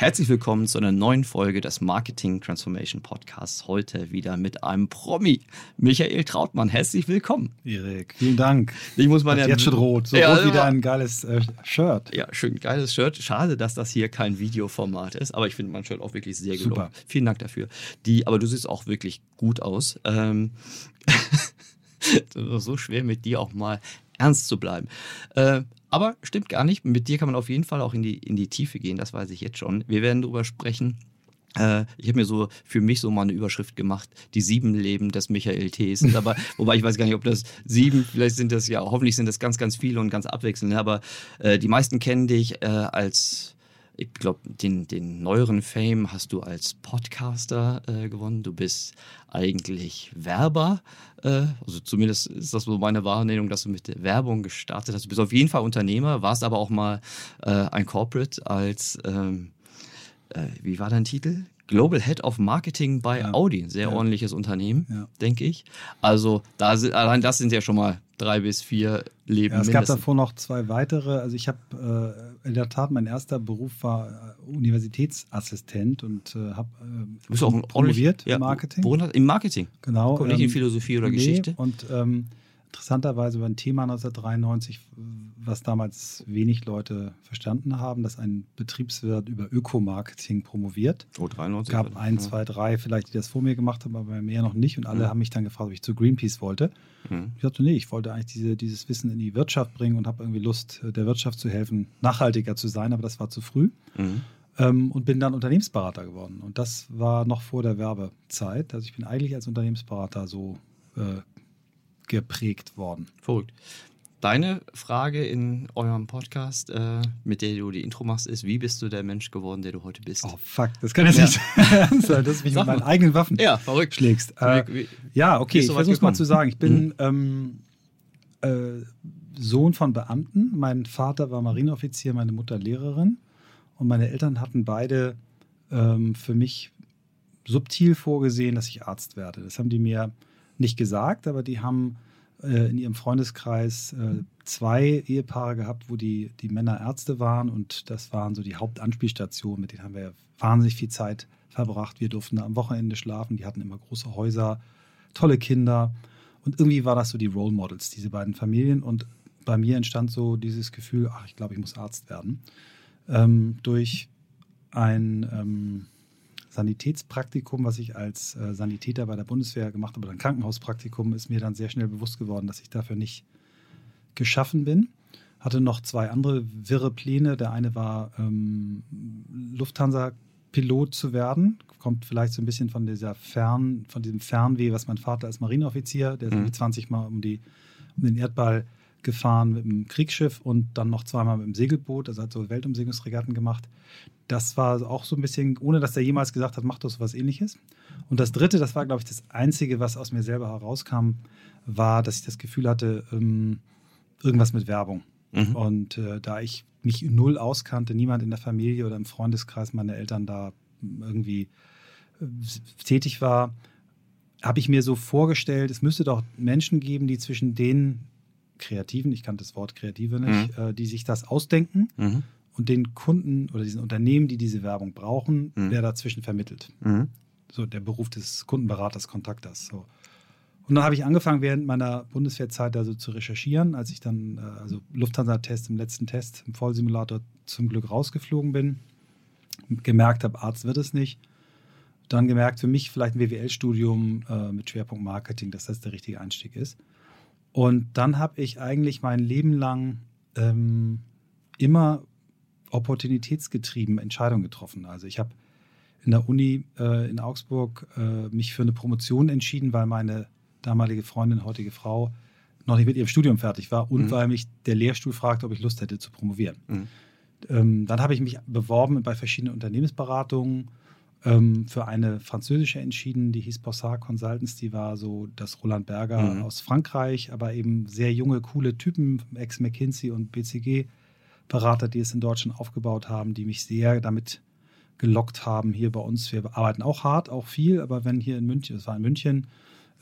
Herzlich willkommen zu einer neuen Folge des Marketing Transformation Podcasts. Heute wieder mit einem Promi, Michael Trautmann. Herzlich willkommen. Erik, vielen Dank. Ich muss mal ja, jetzt schon rot. So ja, rot wie dein geiles äh, Shirt. Ja, schön geiles Shirt. Schade, dass das hier kein Videoformat ist, aber ich finde mein Shirt auch wirklich sehr gelungen. Super. Vielen Dank dafür. Die, aber du siehst auch wirklich gut aus. Ähm, so schwer mit dir auch mal ernst zu bleiben. Äh, aber stimmt gar nicht. Mit dir kann man auf jeden Fall auch in die, in die Tiefe gehen, das weiß ich jetzt schon. Wir werden darüber sprechen. Äh, ich habe mir so für mich so mal eine Überschrift gemacht, die sieben Leben des Michael T. sind dabei, wobei ich weiß gar nicht, ob das sieben, vielleicht sind das ja, hoffentlich sind das ganz, ganz viele und ganz abwechselnd, aber äh, die meisten kennen dich äh, als ich glaube, den, den neueren Fame hast du als Podcaster äh, gewonnen. Du bist eigentlich Werber. Äh, also zumindest ist das so meine Wahrnehmung, dass du mit Werbung gestartet hast. Du bist auf jeden Fall Unternehmer, warst aber auch mal äh, ein Corporate als, ähm, äh, wie war dein Titel? Global Head of Marketing bei ja. Audi. Sehr ja. ordentliches Unternehmen, ja. denke ich. Also da sind, allein das sind ja schon mal drei bis vier Leben. Es mindestens. gab davor noch zwei weitere. Also ich habe äh, in der Tat, mein erster Beruf war äh, Universitätsassistent und äh, habe äh, promoviert im Marketing. Worin, Im Marketing? Genau. Kommt nicht in ähm, Philosophie oder nee, Geschichte? Und ähm, interessanterweise war ein Thema 1993, was damals wenig Leute verstanden haben, dass ein Betriebswirt über Ökomarketing promoviert. Oh, 93. gab ein, zwei, drei vielleicht, die das vor mir gemacht haben, aber mehr noch nicht. Und alle mhm. haben mich dann gefragt, ob ich zu Greenpeace wollte. Mhm. Ich dachte, nee, ich wollte eigentlich diese, dieses Wissen in die Wirtschaft bringen und habe irgendwie Lust, der Wirtschaft zu helfen, nachhaltiger zu sein, aber das war zu früh. Mhm. Ähm, und bin dann Unternehmensberater geworden. Und das war noch vor der Werbezeit. Also ich bin eigentlich als Unternehmensberater so äh, geprägt worden. Verrückt. Deine Frage in eurem Podcast, äh, mit der du die Intro machst, ist: Wie bist du der Mensch geworden, der du heute bist? Oh, fuck, das kann jetzt ja. nicht sein, dass du mich Sag mit meinen eigenen Waffen ja, verrückt. schlägst. Äh, ja, okay, ich versuche es mal zu sagen. Ich bin mhm. ähm, äh, Sohn von Beamten. Mein Vater war Marineoffizier, meine Mutter Lehrerin. Und meine Eltern hatten beide ähm, für mich subtil vorgesehen, dass ich Arzt werde. Das haben die mir nicht gesagt, aber die haben äh, in ihrem Freundeskreis äh, zwei Ehepaare gehabt, wo die, die Männer Ärzte waren und das waren so die Hauptanspielstationen, mit denen haben wir wahnsinnig viel Zeit verbracht. Wir durften am Wochenende schlafen, die hatten immer große Häuser, tolle Kinder und irgendwie war das so die Role Models, diese beiden Familien und bei mir entstand so dieses Gefühl, ach, ich glaube, ich muss Arzt werden. Ähm, durch ein ähm, Sanitätspraktikum, was ich als äh, Sanitäter bei der Bundeswehr gemacht habe, oder ein Krankenhauspraktikum, ist mir dann sehr schnell bewusst geworden, dass ich dafür nicht geschaffen bin. Hatte noch zwei andere wirre Pläne. Der eine war, ähm, Lufthansa-Pilot zu werden. Kommt vielleicht so ein bisschen von dieser Fern, von diesem Fernweh, was mein Vater als Marineoffizier, der mhm. 20 Mal um, die, um den Erdball gefahren mit dem Kriegsschiff und dann noch zweimal mit dem Segelboot, also hat so Weltumsegelungsregatten gemacht. Das war auch so ein bisschen, ohne dass er jemals gesagt hat, mach doch so was ähnliches. Und das dritte, das war, glaube ich, das Einzige, was aus mir selber herauskam, war, dass ich das Gefühl hatte, ähm, irgendwas mit Werbung. Mhm. Und äh, da ich mich null auskannte, niemand in der Familie oder im Freundeskreis meiner Eltern da irgendwie äh, tätig war, habe ich mir so vorgestellt, es müsste doch Menschen geben, die zwischen denen Kreativen, ich kannte das Wort Kreative nicht, mhm. äh, die sich das ausdenken mhm. und den Kunden oder diesen Unternehmen, die diese Werbung brauchen, mhm. wer dazwischen vermittelt. Mhm. So der Beruf des Kundenberaters, Kontakters. So. Und dann habe ich angefangen, während meiner Bundeswehrzeit da so zu recherchieren, als ich dann, äh, also Lufthansa-Test im letzten Test im Vollsimulator zum Glück rausgeflogen bin, gemerkt habe, Arzt wird es nicht. Dann gemerkt, für mich vielleicht ein WWL-Studium äh, mit Schwerpunkt Marketing, dass das der richtige Einstieg ist. Und dann habe ich eigentlich mein Leben lang ähm, immer opportunitätsgetrieben Entscheidungen getroffen. Also ich habe in der Uni äh, in Augsburg äh, mich für eine Promotion entschieden, weil meine damalige Freundin, heutige Frau, noch nicht mit ihrem Studium fertig war und mhm. weil mich der Lehrstuhl fragte, ob ich Lust hätte zu promovieren. Mhm. Ähm, dann habe ich mich beworben bei verschiedenen Unternehmensberatungen ähm, für eine französische entschieden, die hieß Bossard Consultants, die war so das Roland Berger Mhm. aus Frankreich, aber eben sehr junge, coole Typen, ex-McKinsey und BCG-Berater, die es in Deutschland aufgebaut haben, die mich sehr damit gelockt haben hier bei uns. Wir arbeiten auch hart, auch viel, aber wenn hier in München, das war in München,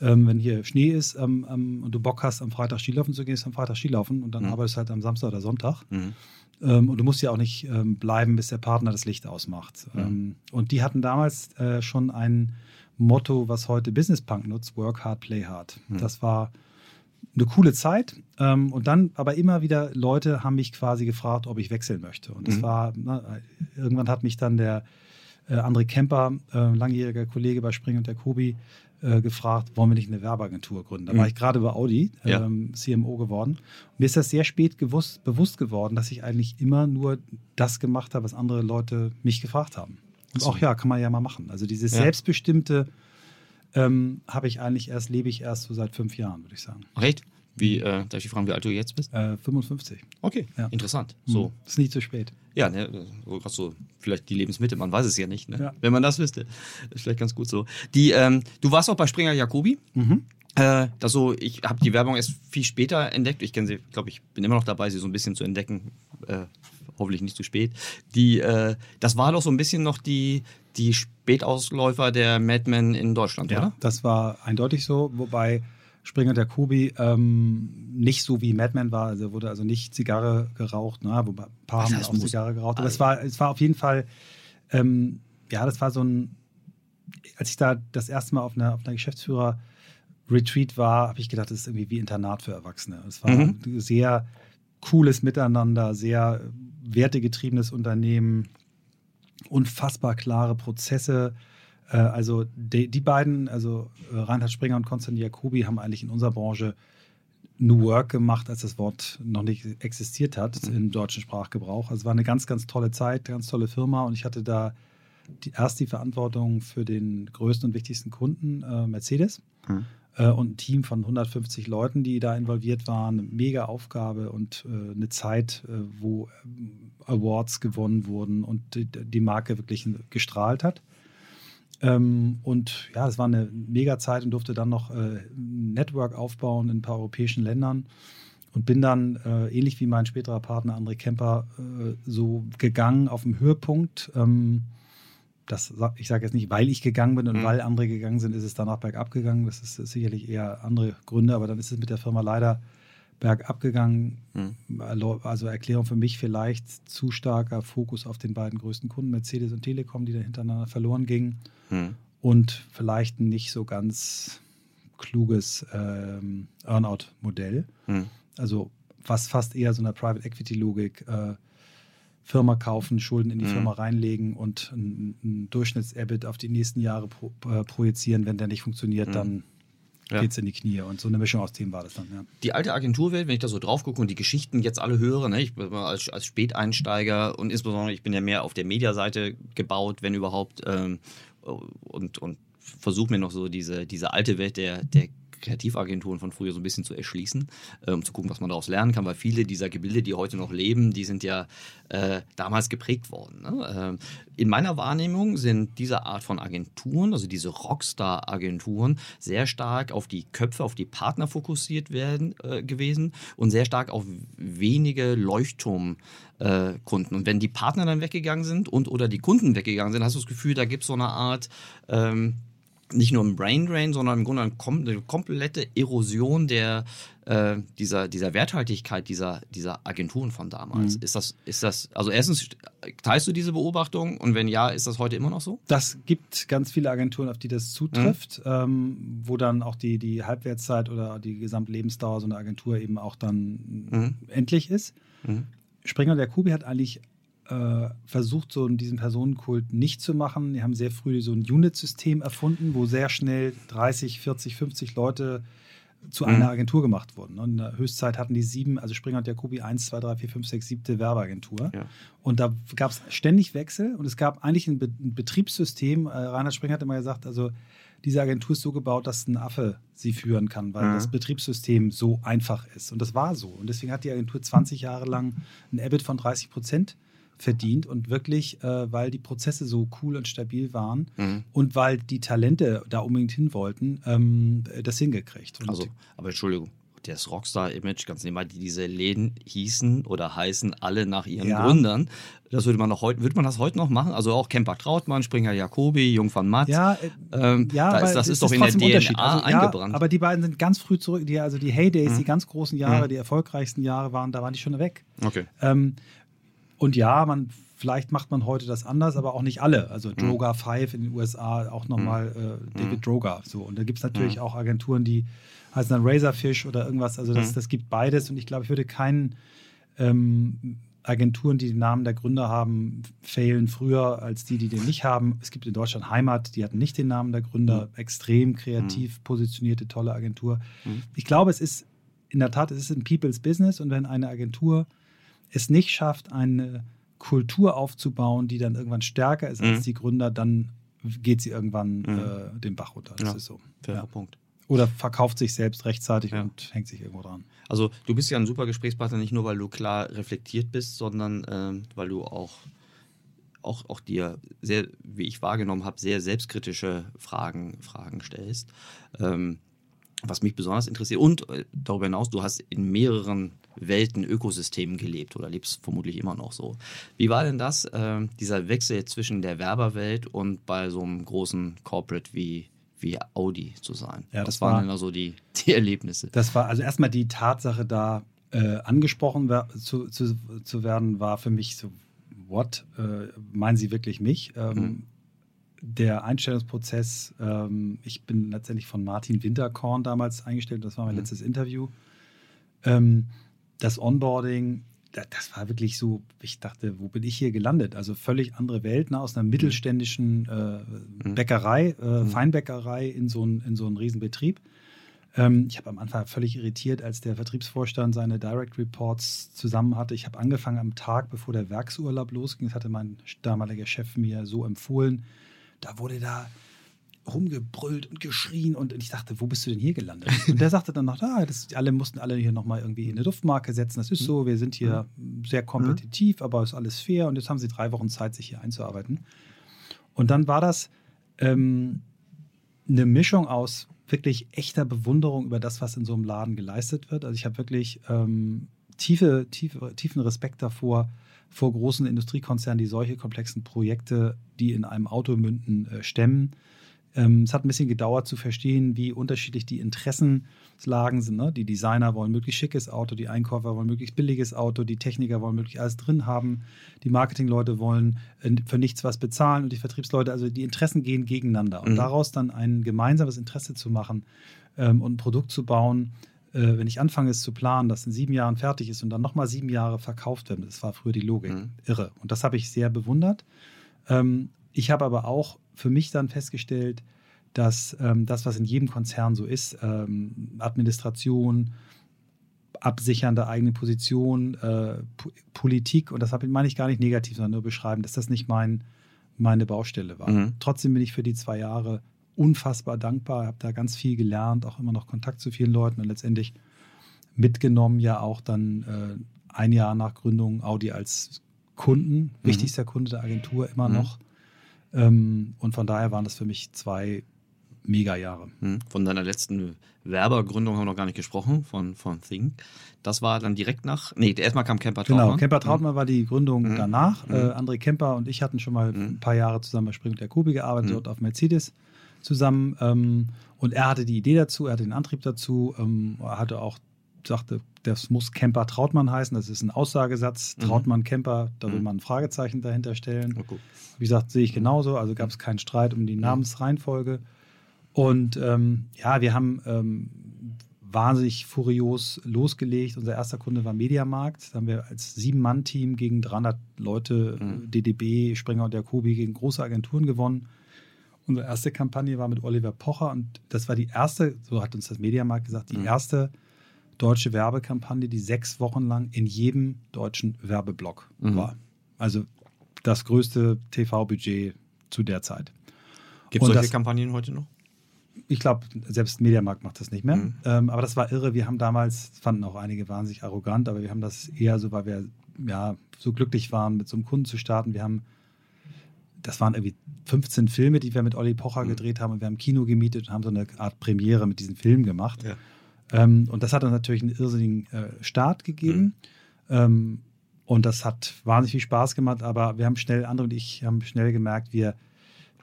ähm, wenn hier Schnee ist ähm, ähm, und du Bock hast, am Freitag Skilaufen zu gehen, ist am Freitag Skilaufen und dann Mhm. arbeitest du halt am Samstag oder Sonntag. Mhm. Ähm, und du musst ja auch nicht ähm, bleiben, bis der Partner das Licht ausmacht. Mhm. Ähm, und die hatten damals äh, schon ein Motto, was heute Business Punk nutzt: Work hard, play hard. Mhm. Das war eine coole Zeit. Und dann aber immer wieder Leute haben mich quasi gefragt, ob ich wechseln möchte. Und das Mhm. war, na, irgendwann hat mich dann der äh, André Kemper, äh, langjähriger Kollege bei Spring und der Kobi, äh, gefragt, wollen wir nicht eine Werbeagentur gründen? Da Mhm. war ich gerade bei Audi, Ja. ähm, CMO geworden. Und mir ist das sehr spät gewusst, bewusst geworden, dass ich eigentlich immer nur das gemacht habe, was andere Leute mich gefragt haben. Und So. auch ja, kann man ja mal machen. Also dieses Ja. selbstbestimmte ähm, habe ich eigentlich erst, lebe ich erst so seit fünf Jahren, würde ich sagen. Recht? Wie, äh, darf ich fragen, wie alt du jetzt bist? Äh, 55. Okay, Ja. interessant. So. Hm. Ist nicht zu spät. Ja, ne, so, so vielleicht die Lebensmittel, man weiß es ja nicht, ne? Ja. wenn man das wüsste. Ist vielleicht ganz gut so. Die, ähm, du warst auch bei Springer Jacobi. Mhm. Äh, das so, ich habe die Werbung erst viel später entdeckt. Ich kenne sie, glaube ich, bin immer noch dabei, sie so ein bisschen zu entdecken. Äh, hoffentlich nicht zu spät. Die, äh, das war doch so ein bisschen noch die, die Spätausläufer der Mad Men in Deutschland, Ja, oder? das war eindeutig so, wobei Springer der Kobi ähm, nicht so wie Madman war, also wurde also nicht Zigarre geraucht, ne? wobei ein paar haben auch Zigarre geraucht, aber Also- es war, es war auf jeden Fall, ähm, ja, das war so ein, als ich da das erste Mal auf einer, auf einer Geschäftsführer-Retreat war, habe ich gedacht, das ist irgendwie wie Internat für Erwachsene. Es war Mhm. ein sehr cooles Miteinander, sehr wertegetriebenes Unternehmen, unfassbar klare Prozesse. Äh, Also die, die beiden, also äh, Reinhard Springer und Konstantin Jacobi, haben eigentlich in unserer Branche New Work gemacht, als das Wort noch nicht existiert hat im deutschen Sprachgebrauch. Also es war eine ganz, ganz tolle Zeit, ganz tolle Firma und ich hatte da die, erst die Verantwortung für den größten und wichtigsten Kunden, äh, Mercedes, Mhm. äh, und ein Team von 150 Leuten, die da involviert waren. Eine mega Aufgabe und äh, eine Zeit, wo Awards gewonnen wurden und die, die Marke wirklich gestrahlt hat. Ähm, und ja, es war eine mega Zeit und durfte dann noch äh, ein Network aufbauen in ein paar europäischen Ländern und bin dann äh, ähnlich wie mein späterer Partner André Kemper äh, so gegangen auf dem Höhepunkt. Ähm, das, ich sage jetzt nicht, weil ich gegangen bin und Mhm. weil andere gegangen sind, ist es danach bergab gegangen. Das ist sicherlich eher andere Gründe, aber dann ist es mit der Firma leider bergab gegangen. Mhm. Also Erklärung für mich vielleicht zu starker Fokus auf den beiden größten Kunden, Mercedes und Telekom, die da hintereinander verloren gingen Mhm. und vielleicht ein nicht so ganz kluges ähm, Earnout-Modell. Mhm. Also was fast eher so einer Private Equity-Logik, äh, Firma kaufen, Schulden in die Mhm. Firma reinlegen und ein, ein Durchschnitts-EBIT auf die nächsten Jahre pro, äh, projizieren. Wenn der nicht funktioniert, Mhm. dann Ja. geht's in die Knie. Und so eine Mischung aus Themen war das dann, ja. die alte Agenturwelt, wenn ich da so drauf gucke und die Geschichten jetzt alle höre, ne, ich bin als, als Späteinsteiger und insbesondere ich bin ja mehr auf der Mediaseite gebaut, wenn überhaupt, ähm, und, und versuche mir noch so diese, diese alte Welt der, der Kreativagenturen von früher so ein bisschen zu erschließen, äh, um zu gucken, was man daraus lernen kann, weil viele dieser Gebilde, die heute noch leben, die sind ja äh, damals geprägt worden. Ne? Ähm, in meiner Wahrnehmung sind diese Art von Agenturen, also diese Rockstar-Agenturen, sehr stark auf die Köpfe, auf die Partner fokussiert werden äh, gewesen und sehr stark auf wenige Leuchtturm. äh, Kunden. Und wenn die Partner dann weggegangen sind und oder die Kunden weggegangen sind, hast du das Gefühl, da gibt es so eine Art ähm, nicht nur ein Brain Drain, sondern im Grunde eine, kom eine komplette Erosion der, äh, dieser, dieser Werthaltigkeit dieser, dieser Agenturen von damals. Mhm. Ist, das, ist das, also erstens, teilst du diese Beobachtung und wenn ja, ist das heute immer noch so? Das gibt ganz viele Agenturen, auf die das zutrifft, ähm, wo dann auch die, die Halbwertszeit oder die Gesamtlebensdauer so einer Agentur eben auch dann Mhm. endlich ist. Mhm. Springer der Kubi hat eigentlich äh, versucht, so diesen Personenkult nicht zu machen. Die haben sehr früh so ein Unit-System erfunden, wo sehr schnell 30, 40, 50 Leute zu Mhm. einer Agentur gemacht wurden. Und in der Höchstzeit hatten die sieben, also Springer und Jacobi 1, 2, 3, 4, 5, 6, siebte Werbeagentur. Ja. Und da gab es ständig Wechsel und es gab eigentlich ein, Be ein Betriebssystem. Äh, Reinhard Springer hat immer gesagt, also diese Agentur ist so gebaut, dass ein Affe sie führen kann, weil Mhm. das Betriebssystem so einfach ist. Und das war so. Und deswegen hat die Agentur 20 Jahre lang ein EBIT von 30 Prozent verdient und wirklich, äh, weil die Prozesse so cool und stabil waren Mhm. und weil die Talente da unbedingt hin wollten, ähm, das hingekriegt. Und Also, aber Entschuldigung, das Rockstar-Image, ganz nebenbei, die diese Läden hießen oder heißen alle nach ihren Ja. Gründern. Das würde man noch heute, würde man das heute noch machen? Also auch Kemper Trautmann, Springer Jacobi, Jung van Matt. ja, äh, ähm, ja, da ist, das ist doch in der. DNA Also, ja, eingebrannt. aber die beiden sind ganz früh zurück, die, also die Heydays, Mhm. die ganz großen Jahre, Mhm. die erfolgreichsten Jahre waren, da waren die schon weg. okay. Ähm, und ja, man, vielleicht macht man heute das anders, aber auch nicht alle. Mhm. Also Droga 5 in den USA, auch nochmal äh, David Droga. So. Und da gibt es natürlich Mhm. auch Agenturen, die heißen dann Razorfish oder irgendwas. Also das, Mhm. das gibt beides. Und ich glaube, ich würde keinen ähm, Agenturen, die den Namen der Gründer haben, failen früher als die, die den nicht haben. Es gibt in Deutschland Heimat, die hatten nicht den Namen der Gründer. Extrem kreativ positionierte, tolle Agentur. Mhm. Ich glaube, es ist in der Tat, es ist ein People's Business und wenn eine Agentur es nicht schafft, eine Kultur aufzubauen, die dann irgendwann stärker ist als Mhm. die Gründer, dann geht sie irgendwann Mhm. äh, den Bach runter. Das Ja, ist so. Fairer Ja. Punkt. Oder verkauft sich selbst rechtzeitig Ja. und hängt sich irgendwo dran. Also du bist ja ein super Gesprächspartner, nicht nur weil du klar reflektiert bist, sondern ähm, weil du auch, auch, auch dir sehr, wie ich wahrgenommen habe, sehr selbstkritische Fragen, Fragen stellst. Ähm, was mich besonders interessiert. Und äh, darüber hinaus, du hast in mehreren Welten, Ökosystemen gelebt oder lebst vermutlich immer noch so. Wie war denn das, ähm, dieser Wechsel zwischen der Werberwelt und bei so einem großen Corporate wie, wie Audi zu sein? Ja, was das waren war- denn also die, die Erlebnisse? Das war also erstmal die Tatsache, da äh, angesprochen zu, zu, zu werden, war für mich so, what? Äh, meinen Sie wirklich mich? Ähm, Mhm. Der Einstellungsprozess, ähm, ich bin letztendlich von Martin Winterkorn damals eingestellt, das war mein Mhm. letztes Interview. Ähm, das Onboarding, da, das war wirklich so, ich dachte, wo bin ich hier gelandet? Also völlig andere Welt, ne? aus einer mittelständischen äh, Mhm. Bäckerei, äh, Mhm. Feinbäckerei in so einen in so einen Riesenbetrieb. Ähm, ich habe am Anfang völlig irritiert, als der Vertriebsvorstand seine Direct Reports zusammen hatte. Ich habe angefangen am Tag, bevor der Werksurlaub losging. Das hatte mein damaliger Chef mir so empfohlen. Da wurde da rumgebrüllt und geschrien und ich dachte, wo bist du denn hier gelandet? Und der sagte dann noch, ah, das, alle mussten alle hier nochmal irgendwie eine Duftmarke setzen. Das ist so, wir sind hier sehr kompetitiv, aber ist alles fair und jetzt haben sie drei Wochen Zeit, sich hier einzuarbeiten. Und dann war das ähm, eine Mischung aus wirklich echter Bewunderung über das, was in so einem Laden geleistet wird. Also ich habe wirklich ähm, tiefe, tiefe, tiefen Respekt davor, vor großen Industriekonzernen, die solche komplexen Projekte, die in einem Auto münden, äh, stemmen. Ähm, es hat ein bisschen gedauert zu verstehen, wie unterschiedlich die Interessenslagen sind. Ne? Die Designer wollen möglichst schickes Auto, die Einkäufer wollen möglichst billiges Auto, die Techniker wollen möglichst alles drin haben, die Marketingleute wollen äh, für nichts was bezahlen und die Vertriebsleute, also die Interessen gehen gegeneinander. Und Mhm. daraus dann ein gemeinsames Interesse zu machen ähm, und ein Produkt zu bauen, äh, wenn ich anfange, es zu planen, das in sieben Jahren fertig ist und dann nochmal sieben Jahre verkauft wird, das war früher die Logik. Mhm. Irre. Und das habe ich sehr bewundert. Ähm, ich habe aber auch für mich dann festgestellt, dass ähm, das, was in jedem Konzern so ist, ähm, Administration, Absichern der eigenen Position, äh, Politik, und das meine ich gar nicht negativ, sondern nur beschreiben, dass das nicht mein, meine Baustelle war. Mhm. Trotzdem bin ich für die zwei Jahre unfassbar dankbar, habe da ganz viel gelernt, auch immer noch Kontakt zu vielen Leuten und letztendlich mitgenommen ja auch dann äh, ein Jahr nach Gründung Audi als Kunden, wichtigster Kunde der Agentur immer Mhm. noch. Ähm, und von daher waren das für mich zwei Mega-Jahre. Hm, Von deiner letzten Werbergründung haben wir noch gar nicht gesprochen, von, von Think. Das war dann direkt nach. Nee, erstmal kam Camper Trautmann. Genau, Kemper Trautmann war die Gründung Mhm. danach. Mhm. Äh, André Kemper und ich hatten schon mal Mhm. ein paar Jahre zusammen bei Spring und Jacobi gearbeitet, Mhm. dort auf Mercedes zusammen. Ähm, und er hatte die Idee dazu, er hatte den Antrieb dazu, ähm, er hatte auch, sagte, das muss Kemper Trautmann heißen, das ist ein Aussagesatz. Mhm. Trautmann Kemper, da will Mhm. man ein Fragezeichen dahinter stellen. Gut. Wie gesagt, sehe ich genauso. Also gab es keinen Streit um die Namensreihenfolge. Und ähm, ja, wir haben ähm, wahnsinnig furios losgelegt. Unser erster Kunde war Mediamarkt. Da haben wir als Sieben-Mann-Team gegen 300 Leute, Mhm. DDB, Springer und Jacobi, gegen große Agenturen gewonnen. Unsere erste Kampagne war mit Oliver Pocher und das war die erste, so hat uns das Mediamarkt gesagt, die Mhm. erste deutsche Werbekampagne, die sechs Wochen lang in jedem deutschen Werbeblock Mhm. war. Also das größte TV-Budget zu der Zeit. Gibt es solche das- Kampagnen heute noch? Ich glaube, selbst Mediamarkt macht das nicht mehr. Mhm. Ähm, aber das war irre. Wir haben damals, fanden auch einige wahnsinnig arrogant, aber wir haben das eher so, weil wir ja, so glücklich waren, mit so einem Kunden zu starten. Wir haben, das waren irgendwie 15 Filme, die wir mit Olli Pocher mhm. gedreht haben und wir haben Kino gemietet und haben so eine Art Premiere mit diesen Filmen gemacht. Ja. Ähm, und das hat uns natürlich einen irrsinnigen äh, Start gegeben. Mhm. Ähm, und das hat wahnsinnig viel Spaß gemacht, aber wir haben schnell, andere und ich haben schnell gemerkt, wir,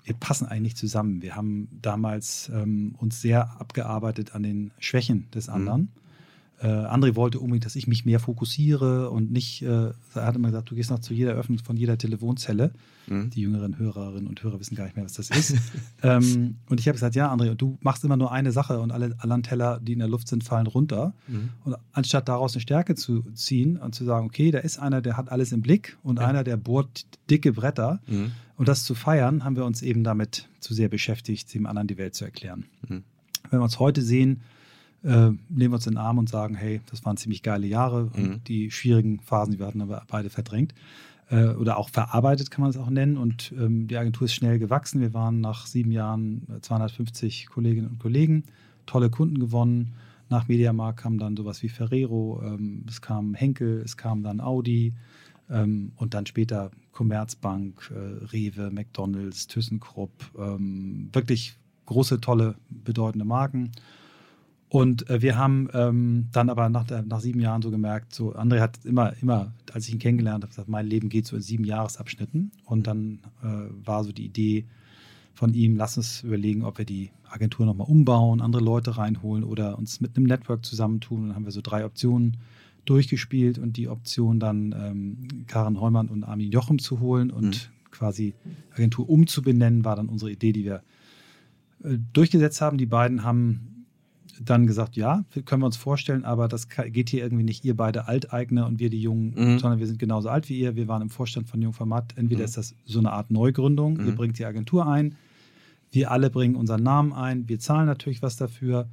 wir passen eigentlich zusammen. Wir haben damals ähm, uns sehr abgearbeitet an den Schwächen des mhm. anderen. Mhm. Äh, André wollte unbedingt, dass ich mich mehr fokussiere und nicht, äh, er hat immer gesagt, du gehst noch zu jeder Öffnung von jeder Telefonzelle. Mhm. Die jüngeren Hörerinnen und Hörer wissen gar nicht mehr, was das ist. ähm, und ich habe gesagt, ja, André, du machst immer nur eine Sache und alle anderen Teller, die in der Luft sind, fallen runter. Mhm. Und anstatt daraus eine Stärke zu ziehen und zu sagen, okay, da ist einer, der hat alles im Blick und ja. einer, der bohrt dicke Bretter. Mhm. Und das zu feiern, haben wir uns eben damit zu sehr beschäftigt, dem anderen die Welt zu erklären. Mhm. Wenn wir uns heute sehen, äh, nehmen wir uns in den Arm und sagen, hey, das waren ziemlich geile Jahre und mhm. die schwierigen Phasen, die wir hatten, haben wir beide verdrängt. Äh, oder auch verarbeitet, kann man es auch nennen. Und ähm, die Agentur ist schnell gewachsen. Wir waren nach sieben Jahren 250 äh, Kolleginnen und Kollegen, tolle Kunden gewonnen. Nach Mediamarkt kam dann sowas wie Ferrero, ähm, es kam Henkel, es kam dann Audi ähm, und dann später Commerzbank, äh, Rewe, McDonalds, ThyssenKrupp. Ähm, wirklich große, tolle, bedeutende Marken. Und äh, wir haben ähm, dann aber nach, nach sieben Jahren so gemerkt, so André hat immer, immer, als ich ihn kennengelernt habe, gesagt, mein Leben geht so in sieben Jahresabschnitten. Und dann äh, war so die Idee von ihm, lass uns überlegen, ob wir die Agentur nochmal umbauen, andere Leute reinholen oder uns mit einem Network zusammentun. Und dann haben wir so drei Optionen durchgespielt und die Option dann ähm, Karen Heumann und Armin Jochem zu holen und mhm. quasi Agentur umzubenennen, war dann unsere Idee, die wir äh, durchgesetzt haben. Die beiden haben dann gesagt, ja, können wir uns vorstellen, aber das geht hier irgendwie nicht, ihr beide Alteigner und wir die Jungen, mhm. sondern wir sind genauso alt wie ihr. Wir waren im Vorstand von Jungformat. Entweder mhm. ist das so eine Art Neugründung, mhm. ihr bringt die Agentur ein, wir alle bringen unseren Namen ein, wir zahlen natürlich was dafür.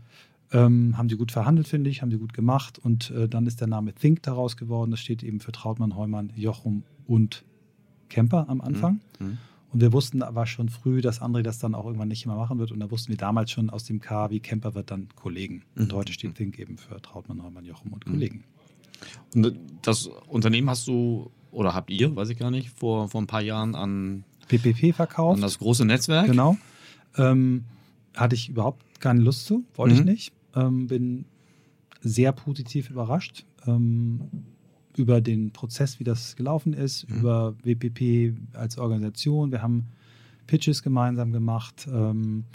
Ähm, haben sie gut verhandelt, finde ich, haben sie gut gemacht und äh, dann ist der Name Think daraus geworden. Das steht eben für Trautmann, Heumann, Jochum und Kemper am Anfang. Mhm. Mhm. Und wir wussten aber schon früh, dass André das dann auch irgendwann nicht mehr machen wird. Und da wussten wir damals schon aus dem K, wie Camper wird dann Kollegen. Und mhm. heute steht Think eben für Trautmann, Neumann, Jochum und mhm. Kollegen. Und das Unternehmen hast du, oder habt ihr, weiß ich gar nicht, vor, vor ein paar Jahren an PPP verkauft. An das große Netzwerk. Genau. Ähm, hatte ich überhaupt keine Lust zu, wollte mhm. ich nicht. Ähm, bin sehr positiv überrascht. Ähm, über den Prozess, wie das gelaufen ist, mhm. über WPP als Organisation. Wir haben Pitches gemeinsam gemacht, ähm,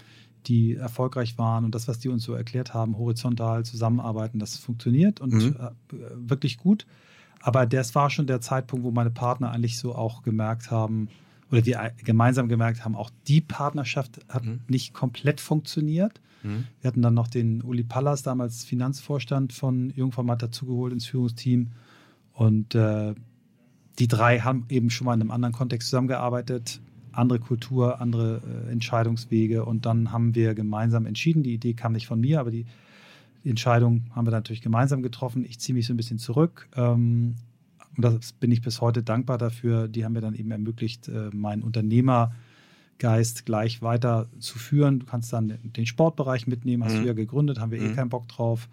die erfolgreich waren und das, was die uns so erklärt haben, horizontal zusammenarbeiten, das funktioniert und mhm. äh, wirklich gut. Aber das war schon der Zeitpunkt, wo meine Partner eigentlich so auch gemerkt haben, oder wir gemeinsam gemerkt haben, auch die Partnerschaft hat mhm. nicht komplett funktioniert. Mhm. Wir hatten dann noch den Uli Pallas, damals Finanzvorstand von Jungformat, dazugeholt ins Führungsteam. Und äh, die drei haben eben schon mal in einem anderen Kontext zusammengearbeitet, andere Kultur, andere äh, Entscheidungswege. Und dann haben wir gemeinsam entschieden. Die Idee kam nicht von mir, aber die, Entscheidung haben wir natürlich gemeinsam getroffen. Ich ziehe mich so ein bisschen zurück. Ähm, und das bin ich bis heute dankbar dafür. Die haben mir dann eben ermöglicht, äh, meinen Unternehmergeist gleich weiter zu führen. Du kannst dann den Sportbereich mitnehmen, hast mhm. du ja gegründet, haben wir eh mhm. keinen Bock drauf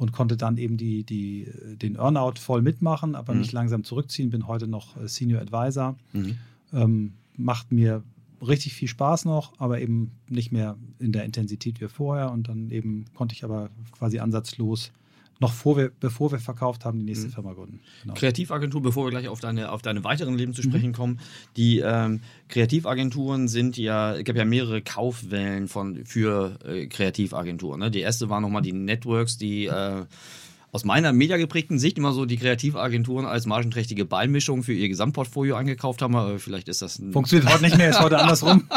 und konnte dann eben die, die, den Earnout voll mitmachen, aber mhm. mich langsam zurückziehen. Bin heute noch äh, Senior Advisor. Mhm. Ähm, macht mir richtig viel Spaß noch, aber eben nicht mehr in der Intensität wie vorher. Und dann eben konnte ich aber quasi ansatzlos noch vor wir, bevor wir verkauft haben, die nächste mhm. Firma gründen. Genau. Kreativagentur, bevor wir gleich auf deine, auf deine weiteren Leben zu sprechen mhm. kommen. Die ähm, Kreativagenturen sind ja, es gab ja mehrere Kaufwellen von, für äh, Kreativagenturen. Ne? Die erste war nochmal die Networks, die äh, aus meiner mediageprägten Sicht immer so die Kreativagenturen als margenträchtige Beimischung für ihr Gesamtportfolio eingekauft haben. Aber vielleicht ist das Funktioniert heute nicht mehr, ist heute andersrum.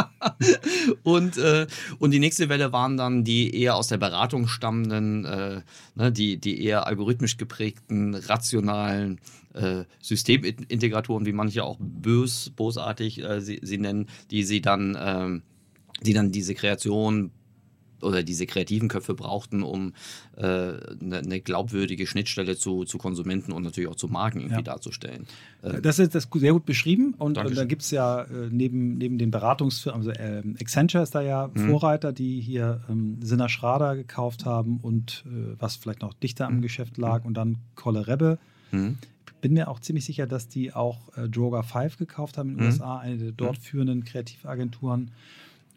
und, äh, und die nächste Welle waren dann die eher aus der Beratung stammenden, äh, ne, die, die eher algorithmisch geprägten, rationalen äh, Systemintegratoren, wie manche auch bös, bosartig äh, sie, sie nennen, die sie dann, äh, die dann diese Kreation oder diese kreativen Köpfe brauchten, um äh, eine, eine, glaubwürdige Schnittstelle zu, zu Konsumenten und natürlich auch zu Marken irgendwie ja. darzustellen. Äh, das ist das sehr gut beschrieben und, und da gibt es ja äh, neben, neben den Beratungsfirmen, also ähm, Accenture ist da ja mhm. Vorreiter, die hier ähm, Sinner Schrader gekauft haben und äh, was vielleicht noch dichter am mhm. Geschäft lag und dann Kolle Rebbe. Mhm. bin mir auch ziemlich sicher, dass die auch äh, Droga 5 gekauft haben in den Mhm. USA, eine der dort führenden Kreativagenturen.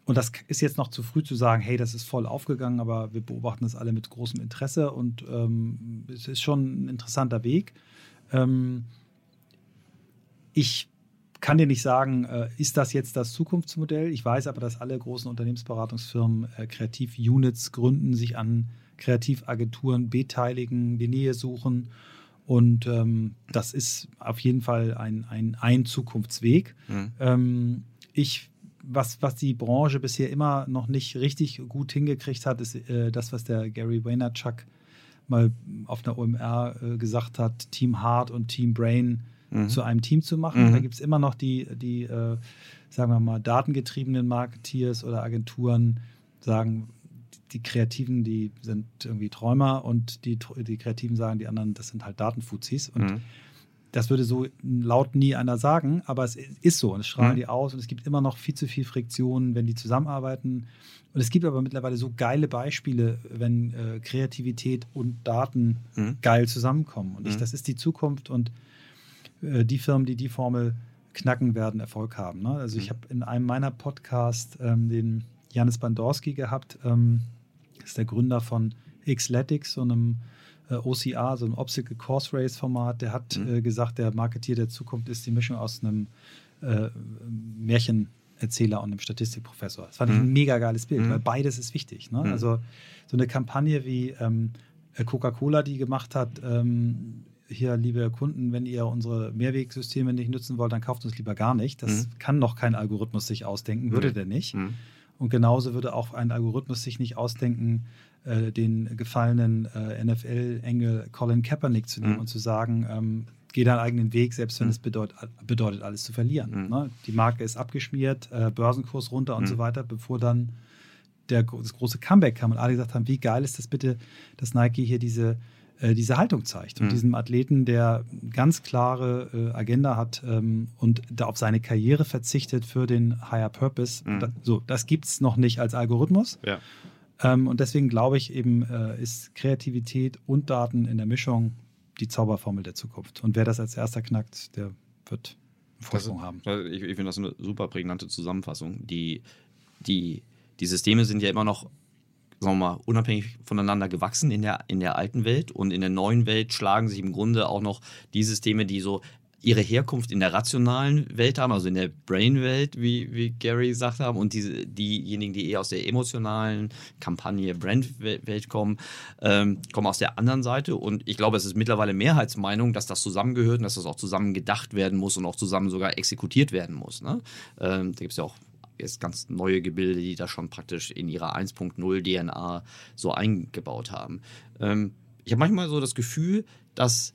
Und das ist jetzt noch zu früh zu sagen, hey, das ist voll aufgegangen, aber wir beobachten das alle mit großem Interesse und ähm, es ist schon ein interessanter Weg. Ähm, ich kann dir nicht sagen, äh, ist das jetzt das Zukunftsmodell? Ich weiß aber, dass alle großen Unternehmensberatungsfirmen äh, Kreativ-Units gründen, sich an Kreativagenturen beteiligen, die Nähe suchen. Und ähm, das ist auf jeden Fall ein, ein, ein Zukunftsweg. Mhm. Ähm, ich, was, was die Branche bisher immer noch nicht richtig gut hingekriegt hat, ist äh, das, was der Gary Vaynerchuk mal auf einer OMR äh, gesagt hat, Team Heart und Team Brain Mhm. zu einem Team zu machen. Mhm. Da gibt es immer noch die, die äh, sagen wir mal, datengetriebenen Marketeers oder Agenturen, sagen, die Kreativen, die sind irgendwie Träumer und die, die Kreativen sagen, die anderen, das sind halt Datenfuzis. Und Mhm. Das würde so laut nie einer sagen, aber es ist so und es strahlen Mhm. die aus und es gibt immer noch viel zu viel Friktion, wenn die zusammenarbeiten. Und es gibt aber mittlerweile so geile Beispiele, wenn äh, Kreativität und Daten Mhm. geil zusammenkommen. Und ich, Mhm. das ist die Zukunft und äh, die Firmen, die die Formel knacken, werden Erfolg haben. Ne? Also ich Mhm. habe in einem meiner Podcasts ähm, den Janis Bandorski gehabt, ähm, das ist der Gründer von Xletics, so einem äh, OCR, so einem Obstacle Course Race Format, der hat Mhm. äh, gesagt, der Marketier der Zukunft ist die Mischung aus einem äh, Märchenerzähler und einem Statistikprofessor. Das fand ich Mhm. ein mega geiles Bild, Mhm. weil beides ist wichtig. Ne? Mhm. Also so eine Kampagne wie ähm, Coca-Cola, die gemacht hat, ähm, hier, liebe Kunden, wenn ihr unsere Mehrwegsysteme nicht nutzen wollt, dann kauft uns lieber gar nicht. Das Mhm. kann doch kein Algorithmus sich ausdenken, würde Mhm. der nicht. Mhm. Und genauso würde auch ein Algorithmus sich nicht ausdenken, äh, den gefallenen äh, NFL-Engel Colin Kaepernick zu nehmen Mhm. und zu sagen, ähm, geh deinen eigenen Weg, selbst wenn Mhm. es bedeut, bedeutet, alles zu verlieren. Mhm. Ne? Die Marke ist abgeschmiert, äh, Börsenkurs runter und Mhm. so weiter, bevor dann der, das große Comeback kam und alle gesagt haben, wie geil ist das bitte, dass Nike hier diese, äh, diese Haltung zeigt und Mhm. diesem Athleten, der ganz klare äh, Agenda hat ähm, und da auf seine Karriere verzichtet für den Higher Purpose. Mhm. Da, so, das gibt es noch nicht als Algorithmus. Ja. Ähm, und deswegen glaube ich eben, äh, ist Kreativität und Daten in der Mischung die Zauberformel der Zukunft. Und wer das als erster knackt, der wird Vorsprung haben. Also Ich, ich finde das eine super prägnante Zusammenfassung. Die, die, die Systeme sind ja immer noch, sagen wir mal, unabhängig voneinander gewachsen in der, in der alten Welt und in der neuen Welt schlagen sich im Grunde auch noch die Systeme, die so ihre Herkunft in der rationalen Welt haben, also in der Brain-Welt, wie, wie Gary gesagt haben, und diese, diejenigen, die eher aus der emotionalen Kampagne Brand-Welt kommen, ähm, kommen aus der anderen Seite. Und ich glaube, es ist mittlerweile Mehrheitsmeinung, dass das zusammengehört und dass das auch zusammen gedacht werden muss und auch zusammen sogar exekutiert werden muss. Ne? Ähm, da gibt es ja auch jetzt ganz neue Gebilde, die das schon praktisch in ihrer 1.0 DNA so eingebaut haben. Ähm, ich habe manchmal so das Gefühl, dass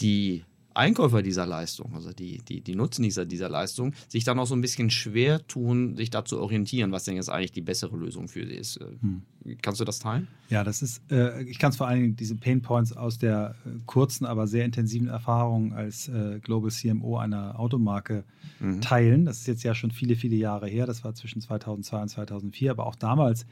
die Einkäufer dieser Leistung, also die, die, die Nutznießer dieser Leistung, sich dann auch so ein bisschen schwer tun, sich da zu orientieren, was denn jetzt eigentlich die bessere Lösung für sie ist. Äh, Hm. Kannst du das teilen? Ja, das ist, äh, ich kann es vor allen Dingen diese Pain Points aus der äh, kurzen, aber sehr intensiven Erfahrung als äh, Global CMO einer Automarke Mhm. teilen. Das ist jetzt ja schon viele, viele Jahre her. Das war zwischen 2002 und 2004. Aber auch damals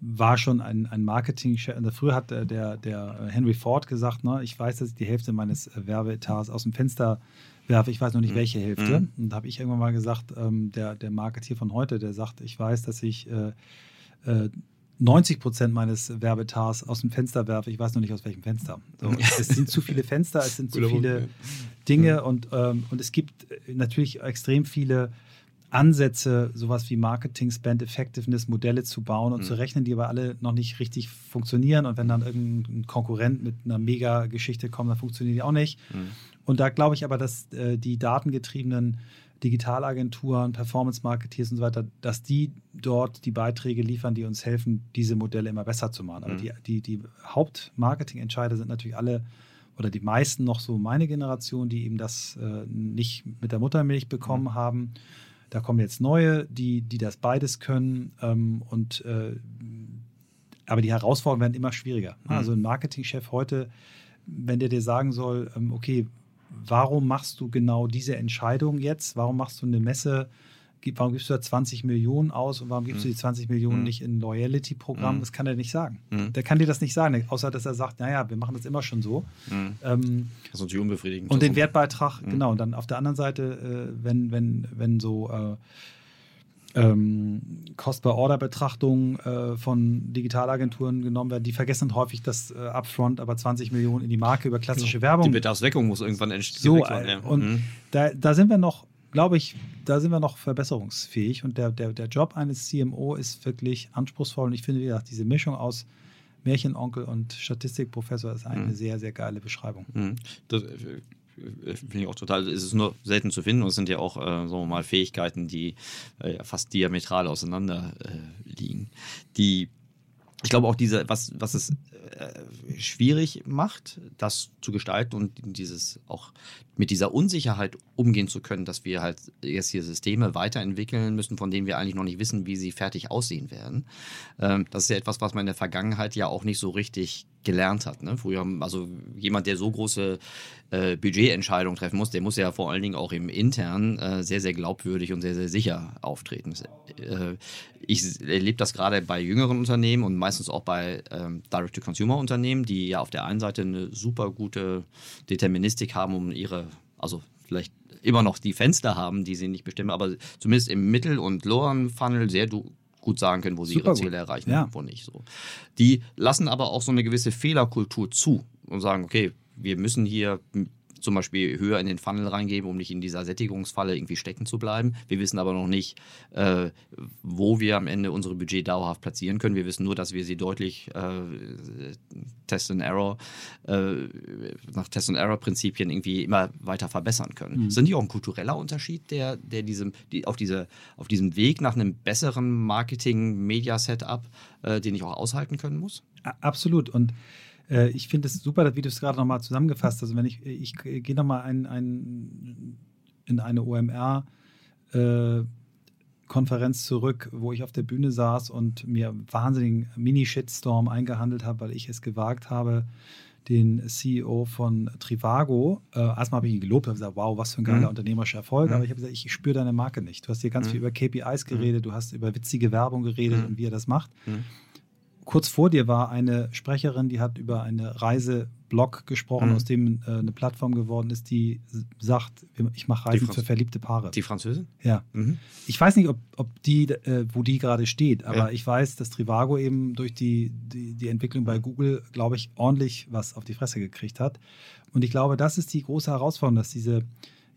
war schon ein, ein marketing also Früher hat äh, der, der Henry Ford gesagt, ne, ich weiß, dass ich die Hälfte meines äh, Werbeetats aus dem Fenster werfe. Ich weiß noch nicht, Mhm. welche Hälfte. Mhm. Und da habe ich irgendwann mal gesagt, ähm, der, der Marketeer von heute, der sagt, ich weiß, dass ich äh, äh, 90 Prozent meines Werbetars aus dem Fenster werfe. Ich weiß noch nicht aus welchem Fenster. So, es sind zu viele Fenster, es sind zu viele. Dinge und, ähm, und es gibt äh, natürlich extrem viele Ansätze, sowas wie Marketing, Spend Effectiveness, Modelle zu bauen und Mhm. zu rechnen, die aber alle noch nicht richtig funktionieren. Und wenn dann irgendein Konkurrent mit einer Mega-Geschichte kommt, dann funktionieren die auch nicht. Mhm. Und da glaube ich aber, dass äh, die datengetriebenen Digitalagenturen, Performance-Marketeers und so weiter, dass die dort die Beiträge liefern, die uns helfen, diese Modelle immer besser zu machen. Aber Mhm. die, die, die Hauptmarketing-Entscheider sind natürlich alle oder die meisten noch so meine Generation, die eben das äh, nicht mit der Muttermilch bekommen Mhm. haben. Da kommen jetzt neue, die, die das beides können. Ähm, und äh, aber die Herausforderungen werden immer schwieriger. Mhm. Also ein Marketingchef heute, wenn der dir sagen soll, ähm, okay, warum machst du genau diese Entscheidung jetzt? Warum machst du eine Messe warum gibst du da 20 Millionen aus und warum gibst du die 20 Millionen Mhm. nicht in Loyalty-Programm? Mhm. Das kann er nicht sagen. Mhm. Der kann dir das nicht sagen, außer dass er sagt, naja, wir machen das immer schon so. Mhm. Ähm, Das ist natürlich unbefriedigend. und den Wertbeitrag, Mhm. genau. Und dann auf der anderen Seite, äh, wenn, wenn, wenn so äh, ähm, Cost-per-Order-Betrachtungen äh, von Digitalagenturen genommen werden, die vergessen häufig das äh, Upfront, aber 20 Millionen in die Marke über klassische Werbung. Die Bedarfsdeckung muss irgendwann entstehen. So, äh, und Mhm. da, da sind wir noch, glaube ich, da sind wir noch verbesserungsfähig. Und der, der, der Job eines CMO ist wirklich anspruchsvoll. Und ich finde, wie gesagt, diese Mischung aus Märchenonkel und Statistikprofessor ist eine Mhm. sehr, sehr geile Beschreibung. Mhm. Das äh, äh, finde ich auch total. Es ist nur selten zu finden und es sind ja auch, äh, sagen wir mal, Fähigkeiten, die äh, fast diametral auseinander äh, liegen. Die, ich glaube auch diese, was, was es äh, schwierig macht, das zu gestalten und dieses auch mit dieser Unsicherheit umgehen zu können, dass wir halt jetzt hier Systeme weiterentwickeln müssen, von denen wir eigentlich noch nicht wissen, wie sie fertig aussehen werden. Ähm, das ist ja etwas, was man in der Vergangenheit ja auch nicht so richtig gelernt hat. Ne? Früher, also jemand, der so große äh, Budgetentscheidungen treffen muss, der muss ja vor allen Dingen auch im Intern äh, sehr, sehr glaubwürdig und sehr, sehr sicher auftreten. Äh, ich erlebe das gerade bei jüngeren Unternehmen und meistens auch bei ähm, Direct-to-Consumer-Unternehmen, die ja auf der einen Seite eine super gute Deterministik haben, um ihre, also vielleicht immer noch die Fenster haben, die sie nicht bestimmen, aber zumindest im Mittel- und Loweren Funnel sehr gut sagen können, wo sie Super ihre gut. Ziele erreichen Ja. und wo nicht. So. Die lassen aber auch so eine gewisse Fehlerkultur zu und sagen, okay, wir müssen hier zum Beispiel höher in den Funnel reingeben, um nicht in dieser Sättigungsfalle irgendwie stecken zu bleiben. Wir wissen aber noch nicht, äh, wo wir am Ende unsere Budget dauerhaft platzieren können. Wir wissen nur, dass wir sie deutlich äh, Test and Error, äh, nach Test and Error Prinzipien irgendwie immer weiter verbessern können. Mhm. Ist das nicht auch ein kultureller Unterschied, der, der diesem, die, auf, diese, auf diesem Weg nach einem besseren Marketing-Media-Setup, äh, den ich auch aushalten können muss? Absolut. Und äh, ich finde es super, wie du es gerade nochmal zusammengefasst hast. Also wenn ich, ich gehe nochmal ein, ein, in eine OMR äh, Konferenz zurück, wo ich auf der Bühne saß und mir einen wahnsinnigen Mini-Shitstorm eingehandelt habe, weil ich es gewagt habe, den CEO von Trivago, äh, erstmal habe ich ihn gelobt, habe gesagt, wow, was für ein geiler Mhm. unternehmerischer Erfolg, Mhm. aber ich habe gesagt, ich spüre deine Marke nicht. Du hast hier ganz Mhm. viel über KPIs geredet, du hast über witzige Werbung geredet Mhm. und wie er das macht Mhm. Kurz vor dir war eine Sprecherin, die hat über eine Reiseblog gesprochen, Mhm. aus dem äh, eine Plattform geworden ist, die sagt, ich mache Reisen für verliebte Paare. Die Französin? ja. Mhm. Ich weiß nicht, ob, ob die, äh, wo die gerade steht, aber Ja. ich weiß, dass Trivago eben durch die, die, die Entwicklung bei Google, glaube ich, ordentlich was auf die Fresse gekriegt hat. Und ich glaube, das ist die große Herausforderung, dass diese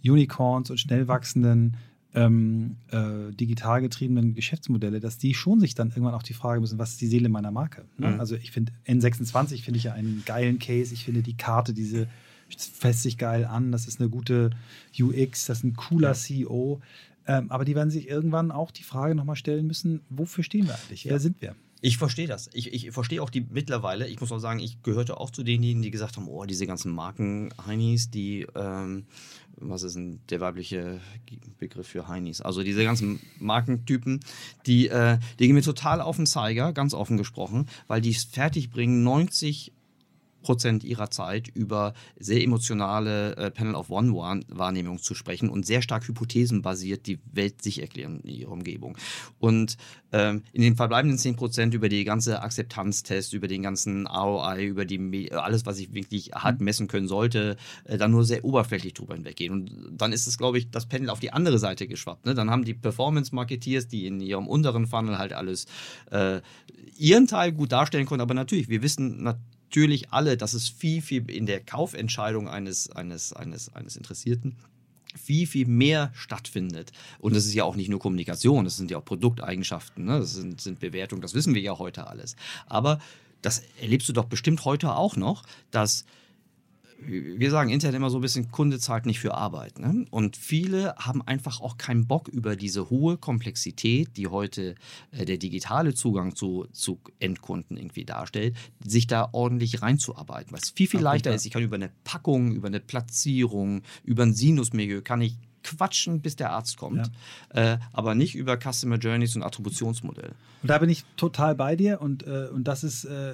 Unicorns und schnell wachsenden ähm, äh, digital getriebenen Geschäftsmodelle, dass die schon sich dann irgendwann auch die Frage müssen, was ist die Seele meiner Marke? Ne? Mhm. Also ich finde N26 finde ich ja einen geilen Case. Ich finde die Karte, diese fässt sich geil an. Das ist eine gute UX, das ist ein cooler Ja. CEO. Ähm, aber die werden sich irgendwann auch die Frage nochmal stellen müssen, wofür stehen wir eigentlich? Wer Ja. sind wir? Ich verstehe das. Ich, ich verstehe auch die mittlerweile. Ich muss auch sagen, ich gehörte auch zu denjenigen, die gesagt haben: Oh, diese ganzen Marken-Heinis, die, ähm, was ist denn der weibliche Begriff für Heinis? Also diese ganzen Markentypen, die, äh, die gehen mir total auf den Zeiger, ganz offen gesprochen, weil die es fertigbringen, 90 Prozent ihrer Zeit über sehr emotionale äh, Panel of One Wahrnehmung zu sprechen und sehr stark hypothesenbasiert die Welt sich erklären in ihrer Umgebung. Und ähm, in den verbleibenden 10 Prozent über die ganze Akzeptanztest, über den ganzen ROI, über die alles, was ich wirklich hart messen können sollte, äh, dann nur sehr oberflächlich drüber hinweggehen. Und dann ist es, glaube ich, das Panel auf die andere Seite geschwappt. Ne? Dann haben die Performance-Marketeers, die in ihrem unteren Funnel halt alles äh, ihren Teil gut darstellen können, aber natürlich, wir wissen natürlich alle, dass es viel, viel in der Kaufentscheidung eines, eines, eines, eines Interessierten viel, viel mehr stattfindet. Und das ist ja auch nicht nur Kommunikation, das sind ja auch Produkteigenschaften, ne? das sind, sind Bewertungen, das wissen wir ja heute alles. Aber das erlebst du doch bestimmt heute auch noch, dass wir sagen intern immer so ein bisschen, Kunde zahlt nicht für Arbeit. Ne? Und viele haben einfach auch keinen Bock über diese hohe Komplexität, die heute äh, der digitale Zugang zu, zu Endkunden irgendwie darstellt, sich da ordentlich reinzuarbeiten. Was viel, viel Ach, leichter ja. ist. Ich kann über eine Packung, über eine Platzierung, über ein Sinusmilieu, kann ich quatschen, bis der Arzt kommt. Äh, aber nicht über Customer Journeys und Attributionsmodelle. Und da bin ich total bei dir und, äh, und das ist äh,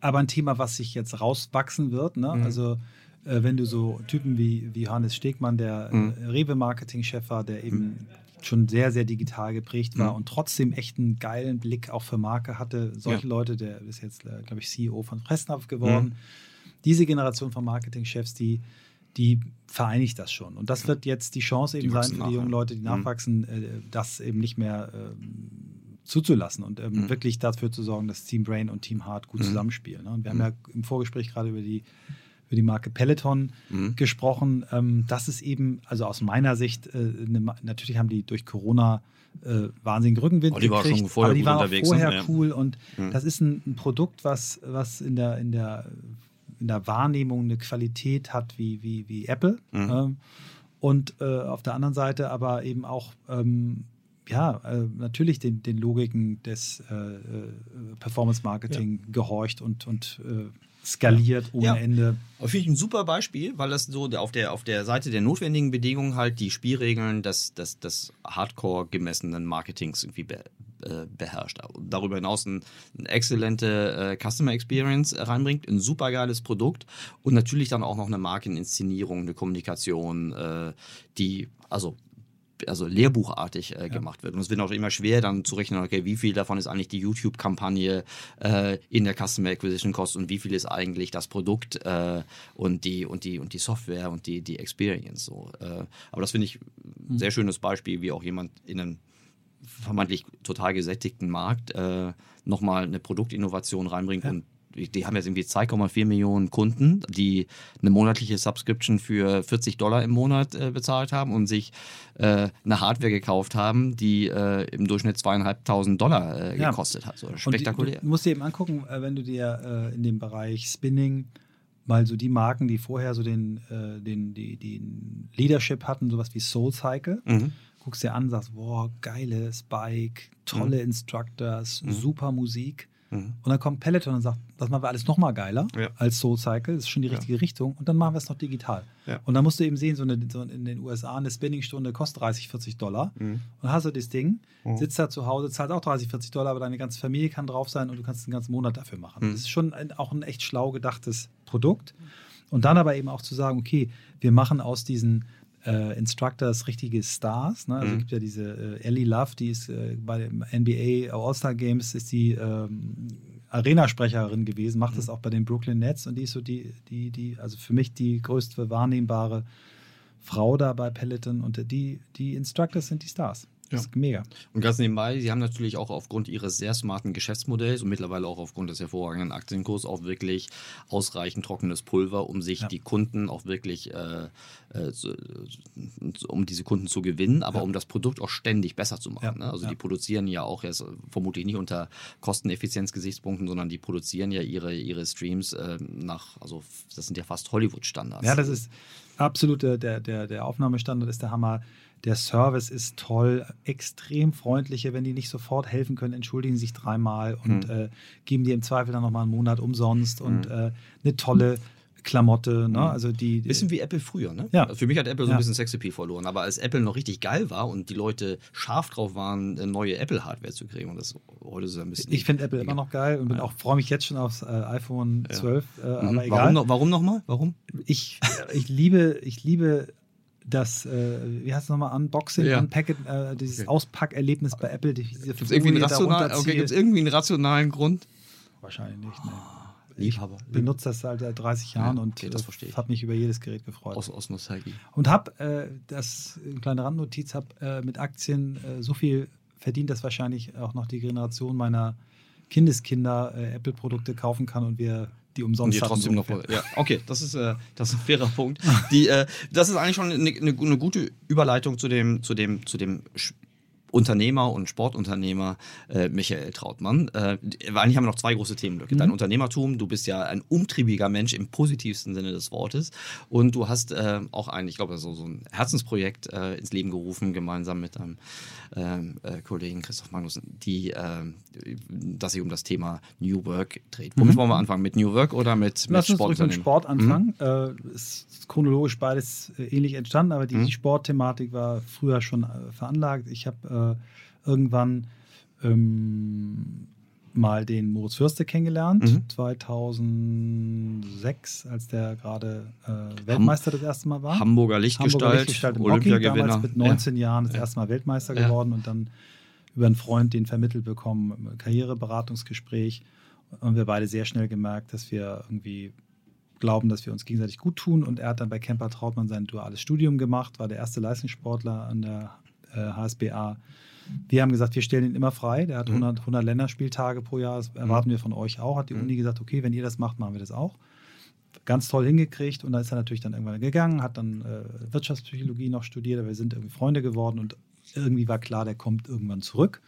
aber ein Thema, was sich jetzt rauswachsen wird. Ne? Mhm. Also äh, wenn du so Typen wie, wie Hannes Stegmann, der Mhm. äh, Rewe-Marketing-Chef war, der eben schon sehr, sehr digital geprägt war Mhm. und trotzdem echt einen geilen Blick auch für Marke hatte. Solche Ja. Leute, der ist jetzt, äh, glaube ich, CEO von Fressnapf geworden. Diese Generation von Marketingchefs, die, die vereinigt das schon. Und das wird jetzt die Chance eben Die sein für die jungen. Leute, die Mhm. nachwachsen, äh, das eben nicht mehr ähm, zuzulassen und ähm, Mhm. wirklich dafür zu sorgen, dass Team Brain und Team Heart gut Mhm. zusammenspielen. Ne? Und wir haben Mhm. ja im Vorgespräch gerade über die, über die Marke Peloton Mhm. gesprochen. Ähm, das ist eben, also aus meiner Sicht, äh, Ma- natürlich haben die durch Corona äh, wahnsinnigen Rückenwind Oh, die war gekriegt, schon vorher aber die waren auch unterwegs, vorher ne? Cool und Mhm. das ist ein, ein Produkt, was, was in der, in der in der Wahrnehmung eine Qualität hat wie, wie, wie Apple. Mhm. Ähm, und äh, auf der anderen Seite aber eben auch ähm, ja, äh, natürlich den, den Logiken des äh, äh, Performance Marketing gehorcht und, und äh, skaliert ohne Ja. Ende. Finde ich ein super Beispiel, weil das so auf der, auf der Seite der notwendigen Bedingungen halt die Spielregeln des, des, des hardcore gemessenen Marketings irgendwie be, äh, beherrscht. Darüber hinaus ein, eine exzellente äh, Customer Experience reinbringt, ein super geiles Produkt und natürlich dann auch noch eine Markeninszenierung, eine Kommunikation, äh, die, also also lehrbuchartig äh, gemacht wird. Und es wird auch immer schwer, dann zu rechnen, okay, wie viel davon ist eigentlich die YouTube-Kampagne äh, in der Customer Acquisition Cost und wie viel ist eigentlich das Produkt äh, und die und die und die Software und die die Experience. So. Äh, aber das finde ich ein sehr schönes Beispiel, wie auch jemand in einem vermeintlich total gesättigten Markt äh, nochmal eine Produktinnovation reinbringt Ja. und die haben jetzt irgendwie 2,4 Millionen Kunden, die eine monatliche Subscription für 40 Dollar im Monat äh, bezahlt haben und sich äh, eine Hardware gekauft haben, die äh, im Durchschnitt zweieinhalbtausend Dollar äh, Ja. gekostet hat. So Und spektakulär. Die, du musst dir eben angucken, äh, wenn du dir äh, in dem Bereich Spinning mal so die Marken, die vorher so den, den, die, den Leadership hatten, sowas wie Soul Cycle, Mhm. guckst dir an, sagst, wow, geile Spike, tolle Mhm. Instructors, super Musik. Mhm. Und dann kommt Peloton und sagt, das machen wir alles nochmal geiler Ja. als Soul Cycle, das ist schon die Ja. richtige Richtung und dann machen wir es noch digital. Ja. Und dann musst du eben sehen, so, eine, so in den USA eine Spinningstunde kostet 30, 40 Dollar Mhm. und dann hast du das Ding, Mhm. sitzt da zu Hause, zahlt auch 30, 40 Dollar, aber deine ganze Familie kann drauf sein und du kannst den ganzen Monat dafür machen. Mhm. Das ist schon ein, auch ein echt schlau gedachtes Produkt. Und dann aber eben auch zu sagen, okay, wir machen aus diesen äh, Instructors richtige Stars. Ne? Also Mhm. es gibt ja diese äh, Ellie Love, die ist äh, bei dem NBA All-Star Games, ist die ähm, Arena-Sprecherin gewesen, macht das auch bei den Brooklyn Nets und die ist so die, die, die, also für mich die größte wahrnehmbare Frau da bei Peloton und die, die Instructors sind die Stars. Das ist mega. Und ganz nebenbei, sie haben natürlich auch aufgrund ihres sehr smarten Geschäftsmodells und mittlerweile auch aufgrund des hervorragenden Aktienkurses auch wirklich ausreichend trockenes Pulver, um sich Ja. die Kunden auch wirklich, äh, äh, zu, um diese Kunden zu gewinnen, aber Ja. um das Produkt auch ständig besser zu machen. Ja. Ne? Also Ja. die produzieren ja auch jetzt äh, vermutlich nicht unter Kosteneffizienzgesichtspunkten, sondern die produzieren ja ihre, ihre Streams äh, nach, also das sind ja fast Hollywood-Standards. Ja, das ist absolut der, der, der, der Aufnahmestandard ist der Hammer. Der Service ist toll, extrem freundliche. Wenn die nicht sofort helfen können, entschuldigen sich dreimal und Hm. äh, geben dir im Zweifel dann nochmal einen Monat umsonst und äh, eine tolle Klamotte. Ne? Also die, Bisschen wie Apple früher, ne? Ja. Also Für mich hat Apple so Ja. ein bisschen Sexappeal verloren. Aber als Apple noch richtig geil war und die Leute scharf drauf waren, eine neue Apple-Hardware zu kriegen, und das heute es ein bisschen. ich finde Apple immer noch geil und bin auch freue mich jetzt schon aufs äh, iPhone 12. Äh, Mhm. Aber egal. Warum, noch, warum nochmal? Warum? ich, ich liebe, ich liebe das, äh, wie heißt es nochmal, Unboxing, Ja. Unpacket, äh, dieses Okay. Auspackerlebnis bei Apple. Die, Gibt es irgendwie, rational, okay, gibt's irgendwie einen rationalen Grund? Wahrscheinlich nicht. Ne. Liebhaber. benutze das halt seit 30 Jahren Ja, und okay, ich. habe mich über jedes Gerät gefreut. Aus, aus Nostalgie. Und habe, äh, das eine kleine Randnotiz, habe äh, mit Aktien äh, so viel verdient, dass wahrscheinlich auch noch die Generation meiner Kindeskinder äh, Apple-Produkte kaufen kann und wir die umsonst die hatten, trotzdem so noch. Ja, okay, das ist, äh, das ist ein fairer Punkt. Die, äh, das ist eigentlich schon eine, eine, gute Überleitung zu dem, zu dem, zu dem Unternehmer und Sportunternehmer äh, Michael Trautmann. Äh, eigentlich haben wir noch zwei große Themenblöcke. Dein Unternehmertum, du bist ja ein umtriebiger Mensch im positivsten Sinne des Wortes. Und du hast äh, auch ein, ich glaube, so, so ein Herzensprojekt äh, ins Leben gerufen, gemeinsam mit deinem ähm, äh, Kollegen Christoph Magnussen, die, äh, das sich um das Thema New Work dreht. Womit wollen wir anfangen? Mit New Work oder mit, mit Lass uns ruhig mit? Sport anfangen. Äh, ist chronologisch beides äh, ähnlich entstanden, aber die, Mhm. die Sportthematik war früher schon veranlagt. Ich habe äh, irgendwann ähm, mal den Moritz Fürste kennengelernt, Mhm. 2006 2006, als der gerade äh, Weltmeister das erste Mal war. Hamburger Lichtgestalt, Hamburger Lichtgestalt im Hockey, Olympiagewinner. damals mit 19 ja. Jahren das Ja. erste Mal Weltmeister Ja. geworden und dann über einen Freund den vermittelt bekommen, Karriereberatungsgespräch. Und wir beide sehr schnell gemerkt, dass wir irgendwie glauben, dass wir uns gegenseitig gut tun. Und er hat dann bei Kemper Trautmann sein duales Studium gemacht, war der erste Leistungssportler an der äh, HSBA. Wir haben gesagt, wir stellen ihn immer frei. Der hat Mhm. 100, 100 Länderspieltage pro Jahr. Das erwarten wir von euch auch. Hat die Mhm. Uni gesagt, okay, wenn ihr das macht, machen wir das auch. Ganz toll hingekriegt. Und dann ist er natürlich dann irgendwann gegangen, hat dann äh, Wirtschaftspsychologie noch studiert. Aber wir sind irgendwie Freunde geworden und irgendwie war klar, der kommt irgendwann zurück.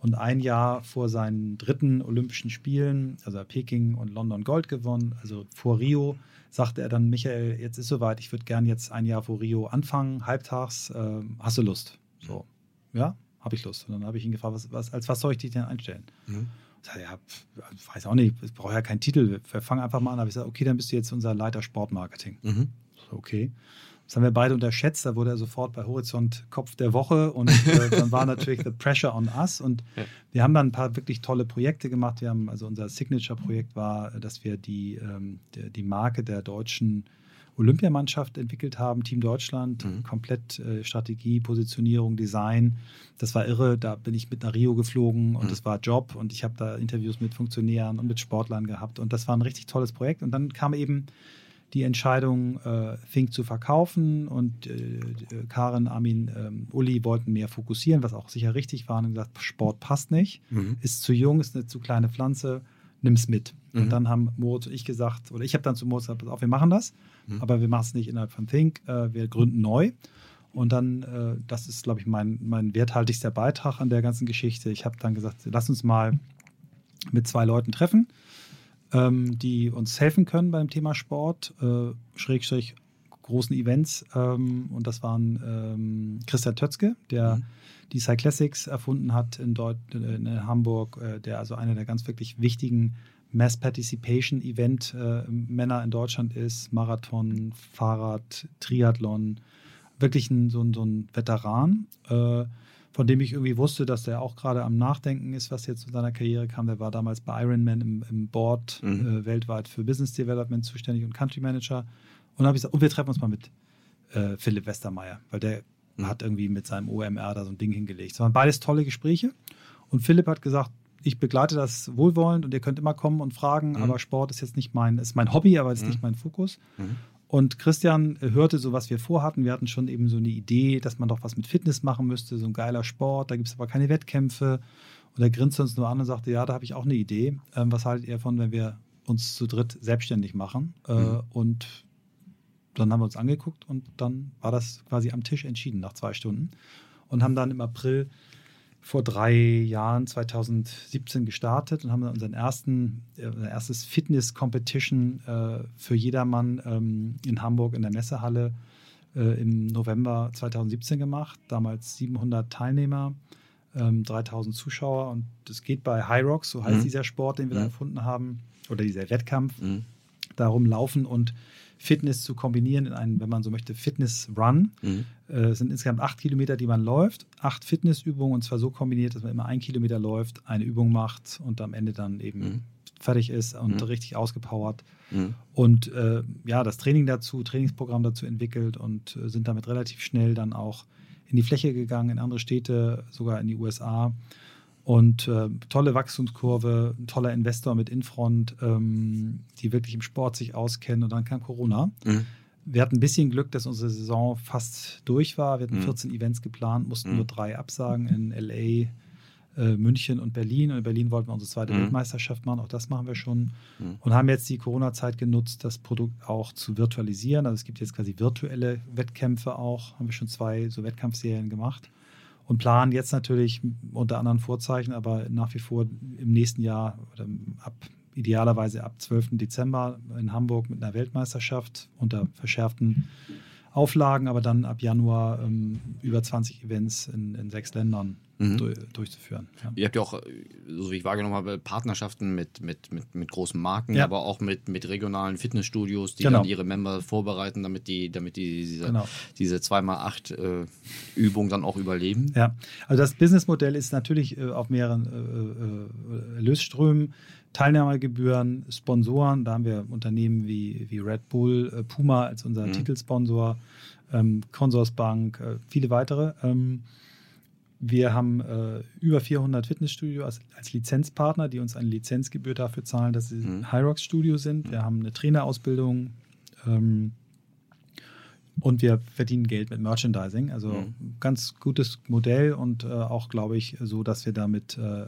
Und ein Jahr vor seinen dritten Olympischen Spielen, also Peking und London Gold gewonnen, also vor Rio, sagte er dann, Michael, jetzt ist soweit, ich würde gern jetzt ein Jahr vor Rio anfangen, halbtags, ähm, hast du Lust? So, ja, habe ich Lust. Und dann habe ich ihn gefragt, was, was, als was soll ich dich denn einstellen? Mhm. Ich sagte, ja, pf, weiß auch nicht, ich brauche ja keinen Titel, wir fangen einfach mal an. Da habe ich gesagt, okay, dann bist du jetzt unser Leiter Sportmarketing. Mhm. So, Okay. Das haben wir beide unterschätzt. Da wurde er sofort bei Horizont Kopf der Woche und äh, dann war natürlich the pressure on us. Und Ja. wir haben dann ein paar wirklich tolle Projekte gemacht. Wir haben also unser Signature-Projekt war, dass wir die, ähm, die, die Marke der deutschen Olympiamannschaft entwickelt haben, Team Deutschland, Mhm. komplett äh, Strategie, Positionierung, Design. Das war irre. Da bin ich mit nach Rio geflogen und Mhm. das war Job und ich habe da Interviews mit Funktionären und mit Sportlern gehabt und das war ein richtig tolles Projekt. Und dann kam eben die Entscheidung, äh, Think zu verkaufen und äh, Karin, Armin, ähm, Uli wollten mehr fokussieren, was auch sicher richtig war und gesagt, Sport passt nicht, Mhm. ist zu jung, ist eine zu kleine Pflanze, nimm's mit. Mhm. Und dann haben Moritz und ich gesagt, oder ich habe dann zu Moritz gesagt, pass auf, wir machen das, Mhm. aber wir machen es nicht innerhalb von Think, äh, wir gründen neu. Und dann, äh, das ist, glaube ich, mein, mein werthaltigster Beitrag an der ganzen Geschichte. Ich habe dann gesagt, lass uns mal mit zwei Leuten treffen, ähm, die uns helfen können beim Thema Sport, äh, Schrägstrich großen Events. Ähm, und das waren ähm, Christian Tötzke, der Mhm. Die Cyclassics erfunden hat in, Deut in Hamburg, äh, der also einer der ganz wirklich wichtigen Mass Participation Event äh, Männer in Deutschland ist, Marathon, Fahrrad, Triathlon, wirklich ein, so, ein, so ein Veteran, äh, von dem ich irgendwie wusste, dass der auch gerade am Nachdenken ist, was jetzt zu seiner Karriere kam. Der war damals bei Ironman im, im Board Mhm. äh, weltweit für Business Development zuständig und Country Manager. Und habe ich gesagt, und wir treffen uns mal mit äh, Philipp Westermeier, weil der Mhm. hat irgendwie mit seinem OMR da so ein Ding hingelegt. Es waren beides tolle Gespräche. Und Philipp hat gesagt, ich begleite das wohlwollend und ihr könnt immer kommen und fragen, Mhm. aber Sport ist jetzt nicht mein, ist mein Hobby, aber ist Mhm. nicht mein Fokus. Mhm. Und Christian hörte so, was wir vorhatten. Wir hatten schon eben so eine Idee, dass man doch was mit Fitness machen müsste, so ein geiler Sport. Da gibt es aber keine Wettkämpfe. Und er grinste uns nur an und sagte, ja, da habe ich auch eine Idee. Ähm, was haltet ihr davon, wenn wir uns zu dritt selbstständig machen? Äh, Mhm. und dann haben wir uns angeguckt und dann war das quasi am Tisch entschieden nach zwei Stunden. Und haben dann im April vor drei Jahren, 2017, gestartet und haben dann unseren ersten, äh, unser erstes Fitness-Competition äh, für jedermann ähm, in Hamburg in der Messehalle äh, im November 2017 gemacht. Damals 700 Teilnehmer, ähm, 3000 Zuschauer und das geht bei High Rocks, so heißt Mhm. dieser Sport, den wir da Mhm. erfunden haben, oder dieser Wettkampf Mhm. darum, Laufen und Fitness zu kombinieren in einen, wenn man so möchte, Fitness-Run. Mhm. Äh, Es sind insgesamt acht Kilometer, die man läuft, acht Fitnessübungen und zwar so kombiniert, dass man immer ein Kilometer läuft, eine Übung macht und am Ende dann eben Mhm. fertig ist und Mhm. richtig ausgepowert. Mhm. Und äh, ja, das Training dazu, Trainingsprogramm dazu entwickelt und äh, sind damit relativ schnell dann auch in die Fläche gegangen, in andere Städte, sogar in die USA. Und äh, tolle Wachstumskurve, ein toller Investor mit Infront, ähm, die wirklich im Sport sich auskennen. Und dann kam Corona. Mhm. Wir hatten ein bisschen Glück, dass unsere Saison fast durch war. Wir hatten Mhm. 14 Events geplant, mussten Mhm. nur drei absagen in LA, äh, München und Berlin. Und in Berlin wollten wir unsere zweite Mhm. Weltmeisterschaft machen. Auch das machen wir schon. Mhm. Und haben jetzt die Corona-Zeit genutzt, das Produkt auch zu virtualisieren. Also es gibt jetzt quasi virtuelle Wettkämpfe auch. Haben wir schon zwei so Wettkampfserien gemacht. Und planen jetzt natürlich unter anderen Vorzeichen, aber nach wie vor im nächsten Jahr oder ab idealerweise ab 12. Dezember in Hamburg mit einer Weltmeisterschaft unter verschärften Auflagen, aber dann ab Januar ähm, über 20 Events in, in sechs Ländern du, durchzuführen. Ja. Ihr habt ja auch, äh, so wie ich wahrgenommen habe, Partnerschaften mit, mit, mit, mit großen Marken, Ja. aber auch mit, mit regionalen Fitnessstudios, die Genau. dann ihre Member vorbereiten, damit die, damit die diese, Genau. diese 2x8 äh, Übung dann auch überleben. Ja, also das Businessmodell ist natürlich äh, auf mehreren äh, äh, Erlösströmen, Teilnahmegebühren, Sponsoren. Da haben wir Unternehmen wie, wie Red Bull, äh, Puma als unser Mhm. Titelsponsor, ähm, Consorsbank, äh, viele weitere. Ähm, wir haben äh, über 400 Fitnessstudios als, als Lizenzpartner, die uns eine Lizenzgebühr dafür zahlen, dass sie Mhm. Hyrox Studio sind. Wir haben eine Trainerausbildung. Ähm, und wir verdienen Geld mit Merchandising. Also Mhm. ganz gutes Modell und äh, auch, glaube ich, so, dass wir damit äh,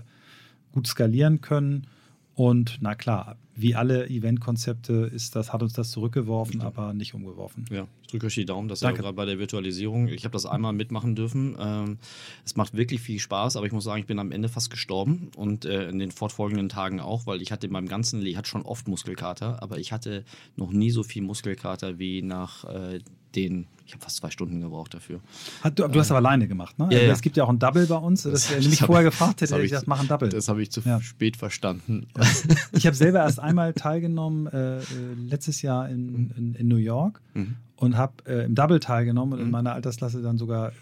gut skalieren können. Und na klar, wie alle Eventkonzepte ist das, hat uns das zurückgeworfen, aber nicht umgeworfen. Ja, ich drücke euch die Daumen, dass Danke. ihr gerade bei der Virtualisierung, ich habe das einmal mitmachen dürfen. Ähm, es macht wirklich viel Spaß, aber ich muss sagen, ich bin am Ende fast gestorben und äh, in den fortfolgenden Tagen auch, weil ich hatte in meinem ganzen Leben, ich hatte schon oft Muskelkater, aber ich hatte noch nie so viel Muskelkater wie nach äh, den, ich habe fast zwei Stunden gebraucht dafür. Hat, du, du hast aber alleine gemacht, ne? Ja, also ja. Es gibt ja auch ein Double bei uns. Das, Das- wenn du mich das vorher ich- gefragt das hätte, hätte ich ich gesagt, zu- mach ein Double. Das habe ich zu Ja. spät verstanden. Ich habe selber erst einmal teilgenommen, äh, äh, letztes Jahr in, in, in New York Mhm. Und habe äh, im Double teilgenommen und in Mhm. meiner Altersklasse dann sogar äh,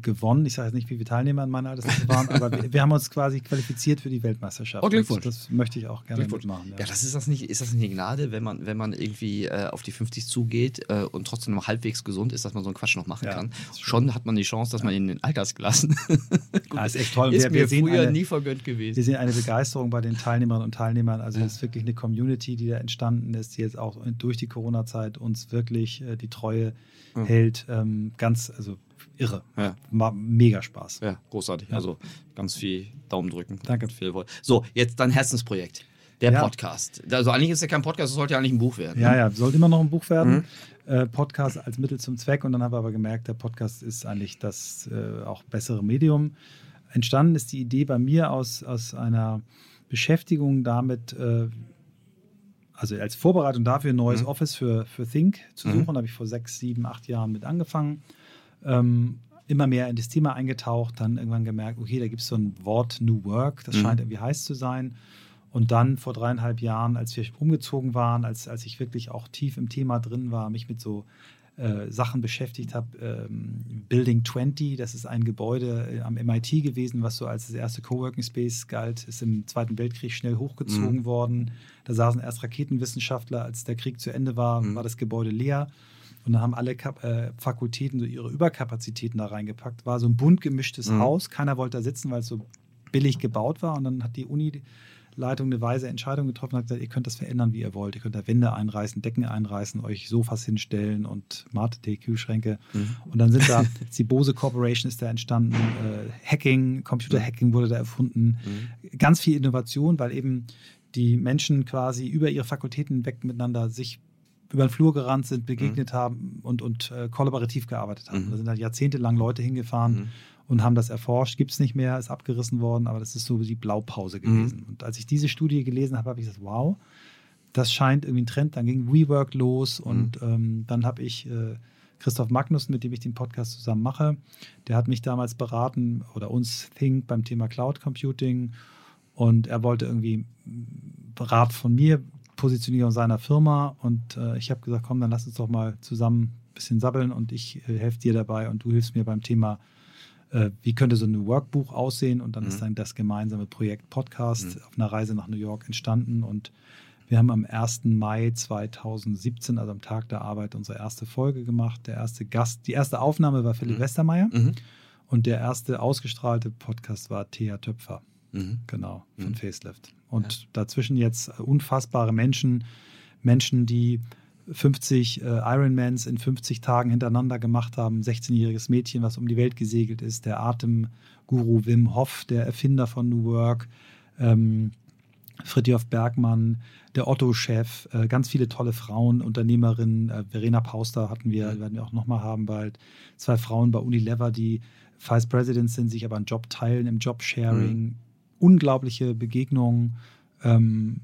gewonnen. Ich sage jetzt nicht, wie viele Teilnehmer in meiner Altersklasse waren, aber wir, wir haben uns quasi qualifiziert für die Weltmeisterschaft. Oh, Glückwunsch. Das, das möchte ich auch gerne mitmachen. Ja, das ist das nicht, ist das nicht eine Gnade, wenn man, wenn man irgendwie äh, auf die 50 zugeht äh, und trotzdem noch halbwegs gesund ist, dass man so einen Quatsch noch machen Ja, kann. Schon hat man die Chance, dass man in den Altersklassen. Ja, ist echt toll. Ist Wir- mir wir sehen früher eine- nie vergönnt Wir gewesen. sehen eine Begeisterung bei den Teilnehmerinnen und Teilnehmern. Also Ja. es ist wirklich eine Community, die da entstanden ist, die jetzt auch durch die Corona-Zeit uns wirklich äh, die Treue Ja. hält. Ähm, ganz, also irre. Ja. Mega Spaß. Ja, großartig. Ja. Also ganz viel Daumen drücken. Danke. Viel Wohl. So, jetzt dein Herzensprojekt. Der Ja. Podcast. Also eigentlich ist ja kein Podcast, es sollte ja eigentlich ein Buch werden. Ja, ne? ja, sollte immer noch ein Buch werden. Mhm. Äh, Podcast als Mittel zum Zweck. Und dann haben wir aber gemerkt, der Podcast ist eigentlich das äh, auch bessere Medium. Entstanden ist die Idee bei mir aus, aus einer Beschäftigung damit, äh, also als Vorbereitung dafür ein neues Mhm. Office für, für Think zu Mhm. suchen. Da habe ich vor sechs, sieben, acht Jahren mit angefangen. Ähm, immer mehr in das Thema eingetaucht, dann irgendwann gemerkt, okay, da gibt es so ein Wort New Work, das Mhm. scheint irgendwie heiß zu sein. Und dann vor dreieinhalb Jahren, als wir umgezogen waren, als, als ich wirklich auch tief im Thema drin war, mich mit so äh, Sachen beschäftigt habe, ähm, Building 20, das ist ein Gebäude äh, am MIT gewesen, was so als das erste Coworking Space galt, ist im Zweiten Weltkrieg schnell hochgezogen Mhm. worden. Da saßen erst Raketenwissenschaftler, als der Krieg zu Ende war, Mhm. war das Gebäude leer. Und dann haben alle Kap äh, Fakultäten so ihre Überkapazitäten da reingepackt. War so ein bunt gemischtes Mhm. Haus. Keiner wollte da sitzen, weil es so billig gebaut war. Und dann hat die Uni-Leitung eine weise Entscheidung getroffen und hat gesagt, ihr könnt das verändern, wie ihr wollt. Ihr könnt da Wände einreißen, Decken einreißen, euch Sofas hinstellen und Mate-Tee, Kühlschränke. Mhm. Und dann sind da, die Bose Corporation ist da entstanden, äh, Hacking, Computerhacking wurde da erfunden. Mhm. Ganz viel Innovation, weil eben die Menschen quasi über ihre Fakultäten weg miteinander sich über den Flur gerannt sind, begegnet haben und, und äh, kollaborativ gearbeitet haben. Mhm. Da sind halt jahrzehntelang Leute hingefahren Mhm. Und haben das erforscht. Gibt es nicht mehr, ist abgerissen worden, aber das ist so die Blaupause gewesen. Und als ich diese Studie gelesen habe, habe ich gesagt, wow, das scheint irgendwie ein Trend. Dann ging WeWork los und ähm, dann habe ich äh, Christoph Magnussen, mit dem ich den Podcast zusammen mache, der hat mich damals beraten oder uns Think beim Thema Cloud Computing und er wollte irgendwie Rat von mir, Positionierung seiner Firma und äh, ich habe gesagt, komm, dann lass uns doch mal zusammen ein bisschen sabbeln und ich äh, helfe dir dabei und du hilfst mir beim Thema, äh, wie könnte so ein Workbuch aussehen und dann Mhm. ist dann das gemeinsame Projekt Podcast Mhm. auf einer Reise nach New York entstanden und wir haben am 1. Mai 2017, also am Tag der Arbeit, unsere erste Folge gemacht. Der erste Gast, die erste Aufnahme war Philipp Mhm. Westermeier Mhm. und der erste ausgestrahlte Podcast war Thea Töpfer. Mhm. Genau, von Mhm. Facelift. Und dazwischen jetzt unfassbare Menschen, Menschen, die 50 äh, Ironmans in 50 Tagen hintereinander gemacht haben, 16-jähriges Mädchen, was um die Welt gesegelt ist, der Atemguru Wim Hof, der Erfinder von New Work, ähm, Fritjof Bergmann, der Otto-Chef, äh, ganz viele tolle Frauen, Unternehmerinnen, äh, Verena Pauster hatten wir, Mhm. werden wir auch nochmal haben bald, zwei Frauen bei Unilever, die Vice Presidents sind, sich aber einen Job teilen im Jobsharing, unglaubliche Begegnungen ähm,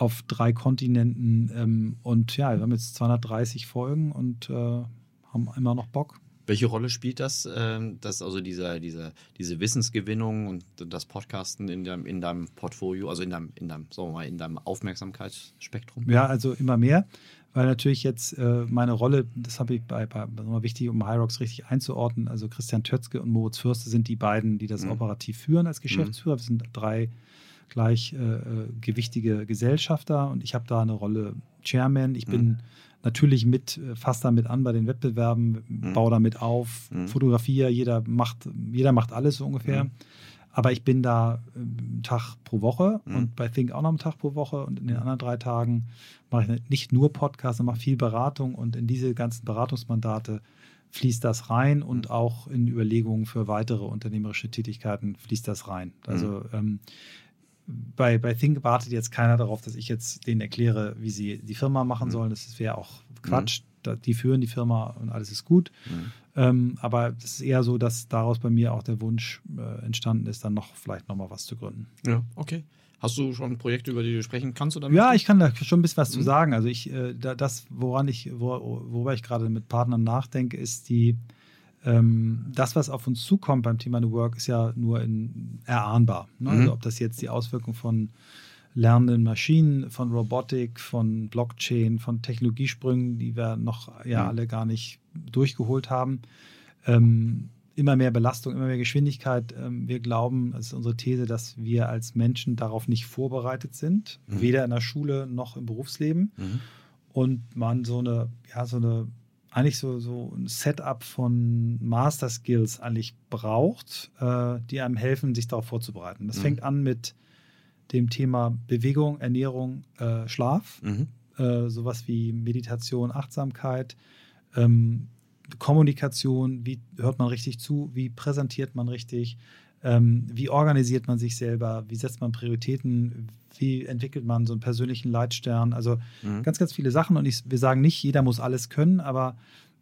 auf drei Kontinenten ähm, und ja, wir haben jetzt 230 Folgen und äh, haben immer noch Bock. Welche Rolle spielt das, ähm, dass also dieser, dieser, diese Wissensgewinnung und das Podcasten in deinem, in deinem Portfolio, also in deinem, in deinem, sagen wir mal, in deinem Aufmerksamkeitsspektrum? Ja, also immer mehr, weil natürlich jetzt äh, meine Rolle, das habe ich bei, bei mal wichtig, um Hyrox richtig einzuordnen. Also Christian Tötzke und Moritz Fürste sind die beiden, die das mhm. operativ führen als Geschäftsführer. Mhm. Wir sind drei gleich äh, äh gewichtige Gesellschafter und ich habe da eine Rolle Chairman. Ich mhm. bin natürlich mit, äh, fasse damit an bei den Wettbewerben, mhm. baue damit auf, mhm. fotografiere, jeder macht, jeder macht alles so ungefähr. Mhm. Aber ich bin da einen ähm, Tag pro Woche mhm. und bei Think auch noch einen Tag pro Woche und in den anderen drei Tagen mache ich nicht nur Podcasts, sondern mache viel Beratung und in diese ganzen Beratungsmandate fließt das rein und mhm. auch in Überlegungen für weitere unternehmerische Tätigkeiten fließt das rein. Also mhm. ähm, bei, bei Think wartet jetzt keiner darauf, dass ich jetzt denen erkläre, wie sie die Firma machen mhm. sollen. Das wäre auch Quatsch. Mhm. Die führen die Firma und alles ist gut. Mhm. Ähm, aber es ist eher so, dass daraus bei mir auch der Wunsch äh, entstanden ist, dann noch vielleicht nochmal was zu gründen. Ja, okay. Hast du schon Projekte, über die du sprechen kannst? Oder ja, ich kann da schon ein bisschen was mhm. zu sagen. Also ich, äh, das, woran ich, wo, worüber ich gerade mit Partnern nachdenke, ist die, das, was auf uns zukommt beim Thema New Work, ist ja nur in, erahnbar. Ne? Mhm. Also ob das jetzt die Auswirkung von lernenden Maschinen, von Robotik, von Blockchain, von Technologiesprüngen, die wir noch ja mhm. alle gar nicht durchgeholt haben. Ähm, immer mehr Belastung, immer mehr Geschwindigkeit. Ähm, wir glauben, das ist unsere These, dass wir als Menschen darauf nicht vorbereitet sind, mhm. weder in der Schule noch im Berufsleben. Mhm. Und man so eine, ja, so eine eigentlich so, so ein Setup von Master Skills eigentlich braucht, äh, die einem helfen, sich darauf vorzubereiten. Das mhm. fängt an mit dem Thema Bewegung, Ernährung, äh, Schlaf, mhm. äh, sowas wie Meditation, Achtsamkeit, ähm, Kommunikation, wie hört man richtig zu, wie präsentiert man richtig, ähm, wie organisiert man sich selber, wie setzt man Prioritäten, wie entwickelt man so einen persönlichen Leitstern. Also mhm. ganz, ganz viele Sachen. Und ich, wir sagen nicht, jeder muss alles können, aber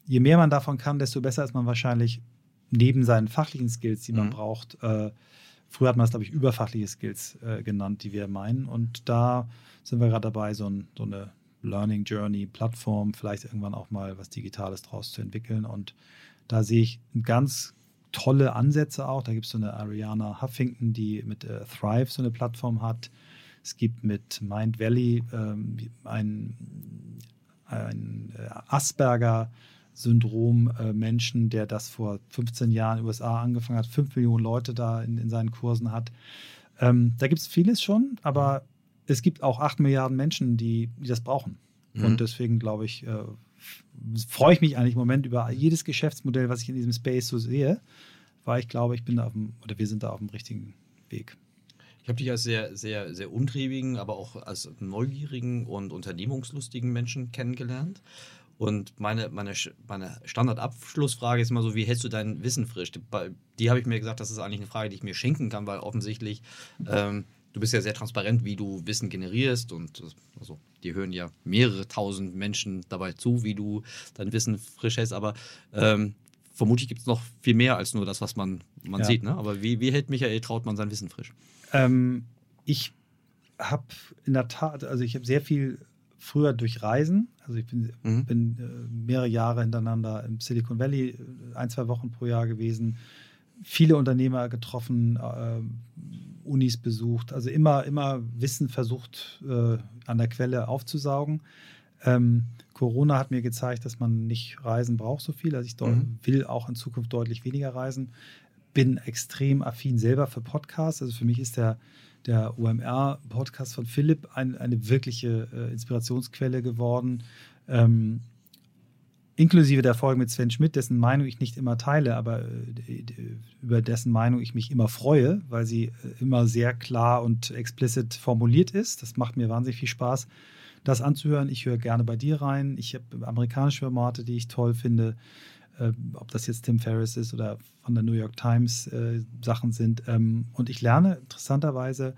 je mehr man davon kann, desto besser ist man wahrscheinlich neben seinen fachlichen Skills, die man mhm. braucht. Äh, früher hat man es, glaube ich, überfachliche Skills äh, genannt, die wir meinen. Und da sind wir gerade dabei, so, ein, so eine Learning Journey Plattform, vielleicht irgendwann auch mal was Digitales draus zu entwickeln. Und da sehe ich ganz tolle Ansätze auch. Da gibt es so eine Ariana Huffington, die mit äh, Thrive so eine Plattform hat. Es gibt mit Mind Valley ähm, ein, ein äh, Asperger Syndrom äh, Menschen, der das vor 15 Jahren in den USA angefangen hat, 5 Millionen Leute da in, in seinen Kursen hat. Ähm, da gibt es vieles schon, aber es gibt auch 8 Milliarden Menschen, die, die das brauchen. Mhm. Und deswegen glaube ich, äh, freue ich mich eigentlich im Moment über jedes Geschäftsmodell, was ich in diesem Space so sehe, weil ich glaube, ich bin da auf dem, oder wir sind da auf dem richtigen Weg. Ich habe dich als sehr, sehr, sehr untriebigen, aber auch als neugierigen und unternehmungslustigen Menschen kennengelernt. Und meine, meine, meine Standardabschlussfrage ist immer so, wie hältst du dein Wissen frisch? Die, die habe ich mir gesagt, das ist eigentlich eine Frage, die ich mir schenken kann, weil offensichtlich ähm, du bist ja sehr transparent, wie du Wissen generierst und also, dir hören ja mehrere tausend Menschen dabei zu, wie du dein Wissen frisch hältst, aber ähm, vermutlich gibt es noch viel mehr als nur das, was man, man ja. sieht. Ne? Aber wie, wie hält Michael Trautmann sein Wissen frisch? Ähm, ich habe in der Tat, also ich habe sehr viel früher durch Reisen, also ich bin, mhm. bin äh, mehrere Jahre hintereinander im Silicon Valley, äh, ein, zwei Wochen pro Jahr gewesen, viele Unternehmer getroffen, äh, Unis besucht, also immer, immer Wissen versucht äh, an der Quelle aufzusaugen. Ähm, Corona hat mir gezeigt, dass man nicht reisen braucht so viel. Also ich mhm. will auch in Zukunft deutlich weniger reisen. Bin extrem affin selber für Podcasts. Also für mich ist der, der OMR-Podcast von Philipp ein, eine wirkliche äh, Inspirationsquelle geworden. Ähm, inklusive der Folge mit Sven Schmidt, dessen Meinung ich nicht immer teile, aber äh, über dessen Meinung ich mich immer freue, weil sie äh, immer sehr klar und explicit formuliert ist. Das macht mir wahnsinnig viel Spaß, das anzuhören. Ich höre gerne bei dir rein. Ich habe amerikanische Formate, die ich toll finde. Äh, ob das jetzt Tim Ferriss ist oder von der New York Times äh, Sachen sind. Ähm, und ich lerne interessanterweise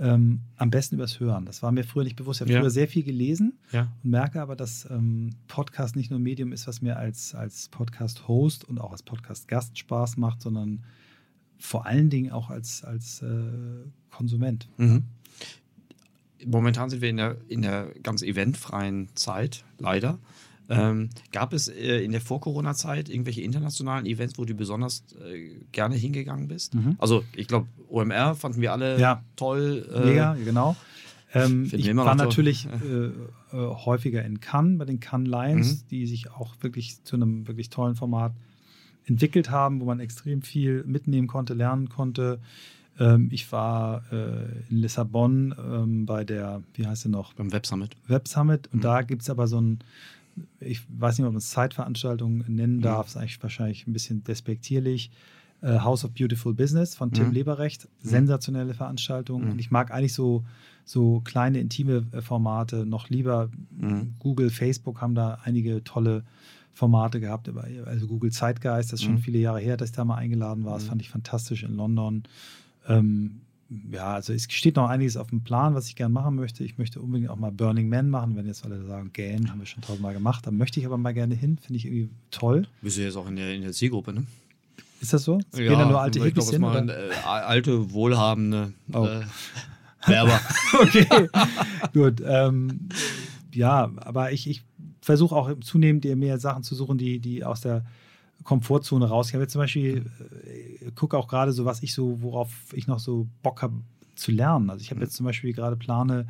ähm, am besten übers Hören. Das war mir früher nicht bewusst. Ich habe ja. früher sehr viel gelesen ja. und merke aber, dass ähm, Podcast nicht nur ein Medium ist, was mir als, als Podcast-Host und auch als Podcast-Gast Spaß macht, sondern vor allen Dingen auch als, als äh, Konsument. Mhm. Momentan sind wir in der, in der ganz eventfreien Zeit, leider. Ähm, gab es äh, in der Vor-Corona-Zeit irgendwelche internationalen Events, wo du besonders äh, gerne hingegangen bist? Mhm. Also, ich glaube, OMR fanden wir alle Ja. toll. äh, Mega, genau. Ähm, ich war natürlich äh, äh, häufiger in Cannes bei den Cannes Lions, Mhm. die sich auch wirklich zu einem wirklich tollen Format entwickelt haben, wo man extrem viel mitnehmen konnte, lernen konnte. Ähm, ich war äh, in Lissabon ähm, bei der, wie heißt sie noch, beim Web Summit. Web Summit und Mhm. da gibt es aber so ein, ich weiß nicht, ob man es Zeitveranstaltung nennen Mhm. darf, ist eigentlich wahrscheinlich ein bisschen despektierlich. Äh, House of Beautiful Business von Tim Mhm. Leberecht, sensationelle Veranstaltung. Mhm. Und ich mag eigentlich so, so kleine, intime äh, Formate noch lieber. Mhm. Google, Facebook haben da einige tolle Formate gehabt. Also Google Zeitgeist, das ist schon Mhm. viele Jahre her, dass ich da mal eingeladen war. Das Mhm. fand ich fantastisch in London. Ähm, ja, also es steht noch einiges auf dem Plan, was ich gerne machen möchte. Ich möchte unbedingt auch mal Burning Man machen, wenn jetzt alle sagen, gähn, haben wir schon tausendmal gemacht. Da möchte ich aber mal gerne hin, finde ich irgendwie toll. Bist du jetzt auch in der, in der Zielgruppe, ne? Ist das so? Es gehen da nur alte Hippies hin? Oder? äh, alte, wohlhabende Oh. äh, Werber. Okay, gut. Ähm, ja, aber ich, ich versuche auch zunehmend dir mehr Sachen zu suchen, die, die aus der Komfortzone raus. Ich habe jetzt zum Beispiel, äh, gucke auch gerade so, was ich so, worauf ich noch so Bock habe zu lernen. Also ich habe jetzt zum Beispiel gerade plane,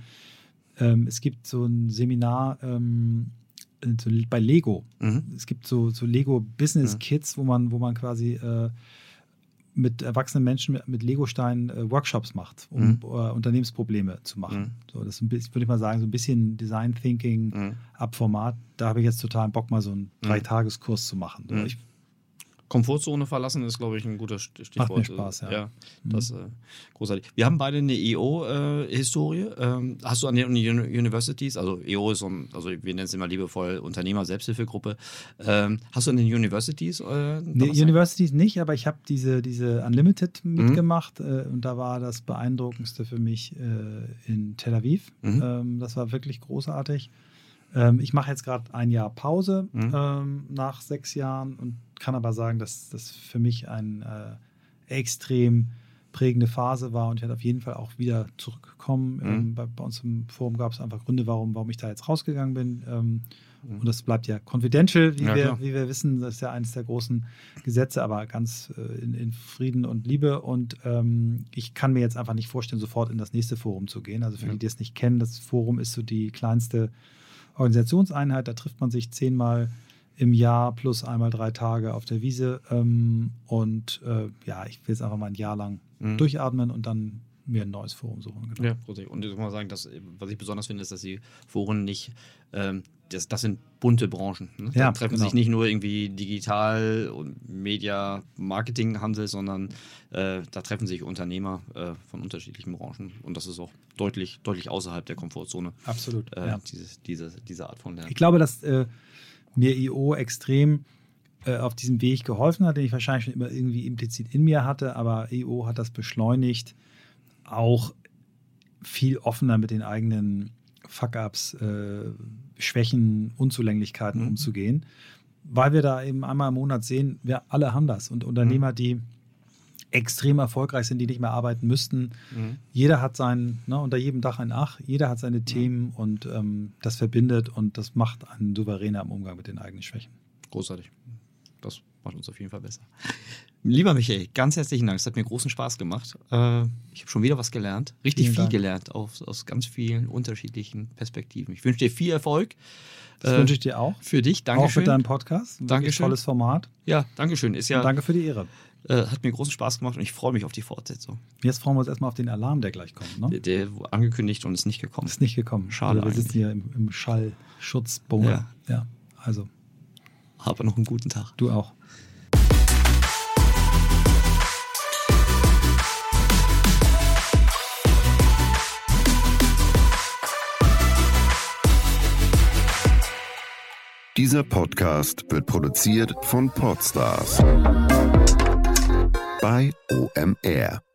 ähm, es gibt so ein Seminar ähm, so bei Lego. Mhm. Es gibt so, so Lego Business Mhm. Kits, wo man, wo man quasi äh, mit erwachsenen Menschen mit, mit Lego-Steinen äh, Workshops macht, um Mhm. äh, Unternehmensprobleme zu machen. Mhm. So, das würde ich mal sagen, so ein bisschen Design Thinking Mhm. ab Format. Da habe ich jetzt total Bock, mal so einen Dreitageskurs zu machen. So, Mhm. Ich, Komfortzone verlassen ist, glaube ich, ein guter St- Stichwort. Macht mir Spaß, ja. ja das äh, großartig. Wir haben beide eine EO-Historie. ähm, hast du an den Uni- Universities, also EO ist so ein, also wir nennen es immer liebevoll Unternehmer-Selbsthilfegruppe. Ähm, hast du an den Universities? Äh, nee? Universities nicht, aber ich habe diese, diese Unlimited Mhm. mitgemacht äh, und da war das Beeindruckendste für mich äh, in Tel Aviv. Mhm. Ähm, das war wirklich großartig. Ähm, ich mache jetzt gerade ein Jahr Pause Mhm. ähm, nach sechs Jahren und kann aber sagen, dass das für mich eine äh, extrem prägende Phase war und ich werde auf jeden Fall auch wieder zurückkommen. Mhm. Ähm, bei, bei uns im Forum gab es einfach Gründe, warum, warum ich da jetzt rausgegangen bin. Ähm, Mhm. Und das bleibt ja confidential, wie, Ja, wir, wie wir wissen. Das ist ja eines der großen Gesetze, aber ganz äh, in, in Frieden und Liebe. Und ähm, ich kann mir jetzt einfach nicht vorstellen, sofort in das nächste Forum zu gehen. Also für Ja. die, die es nicht kennen, das Forum ist so die kleinste Organisationseinheit. Da trifft man sich zehnmal im Jahr plus einmal drei Tage auf der Wiese. Ähm, und äh, ja, ich will jetzt einfach mal ein Jahr lang Mhm. durchatmen und dann mir ein neues Forum suchen. Genau. Ja. Und ich muss mal sagen, dass, was ich besonders finde, ist, dass die Foren nicht, ähm, das, das sind bunte Branchen. Ne? Da Ja, treffen genau. sich nicht nur irgendwie Digital und Media, Marketing, Handel, sondern äh, da treffen sich Unternehmer äh, von unterschiedlichen Branchen. Und das ist auch deutlich, deutlich außerhalb der Komfortzone, Absolut. äh, ja. diese, diese, diese Art von Lernen. Ich glaube, dass äh, mir IO extrem äh, auf diesem Weg geholfen hat, den ich wahrscheinlich schon immer irgendwie implizit in mir hatte, aber IO hat das beschleunigt, auch viel offener mit den eigenen Fuck-ups, äh, Schwächen, Unzulänglichkeiten Mhm. umzugehen, weil wir da eben einmal im Monat sehen, wir alle haben das. Und Unternehmer, die extrem erfolgreich sind, die nicht mehr arbeiten müssten. Mhm. Jeder hat sein, ne, unter jedem Dach ein Ach, jeder hat seine Themen und ähm, das verbindet und das macht einen souveräner im Umgang mit den eigenen Schwächen. Großartig. Das macht uns auf jeden Fall besser. Lieber Michael, ganz herzlichen Dank. Es hat mir großen Spaß gemacht. Äh, ich habe schon wieder was gelernt. Richtig Vielen viel Dank. gelernt aus, aus ganz vielen unterschiedlichen Perspektiven. Ich wünsche dir viel Erfolg. Das Äh, wünsche ich dir auch. Für dich. Auch Dankeschön. mit deinem Podcast. Ein wirklich Dankeschön. Tolles Format. ja, Dankeschön. Ist ja, Und danke für die Ehre. Äh, hat mir großen Spaß gemacht und ich freue mich auf die Fortsetzung. Jetzt freuen wir uns erstmal auf den Alarm, der gleich kommt. Ne? Der, der wurde angekündigt und ist nicht gekommen. Ist nicht gekommen. Schade Also wir sitzen hier im, im Schallschutzbunker. Ja. ja. Also, Aber noch einen guten Tag. du auch. Dieser Podcast wird produziert von Podstars bei OMR.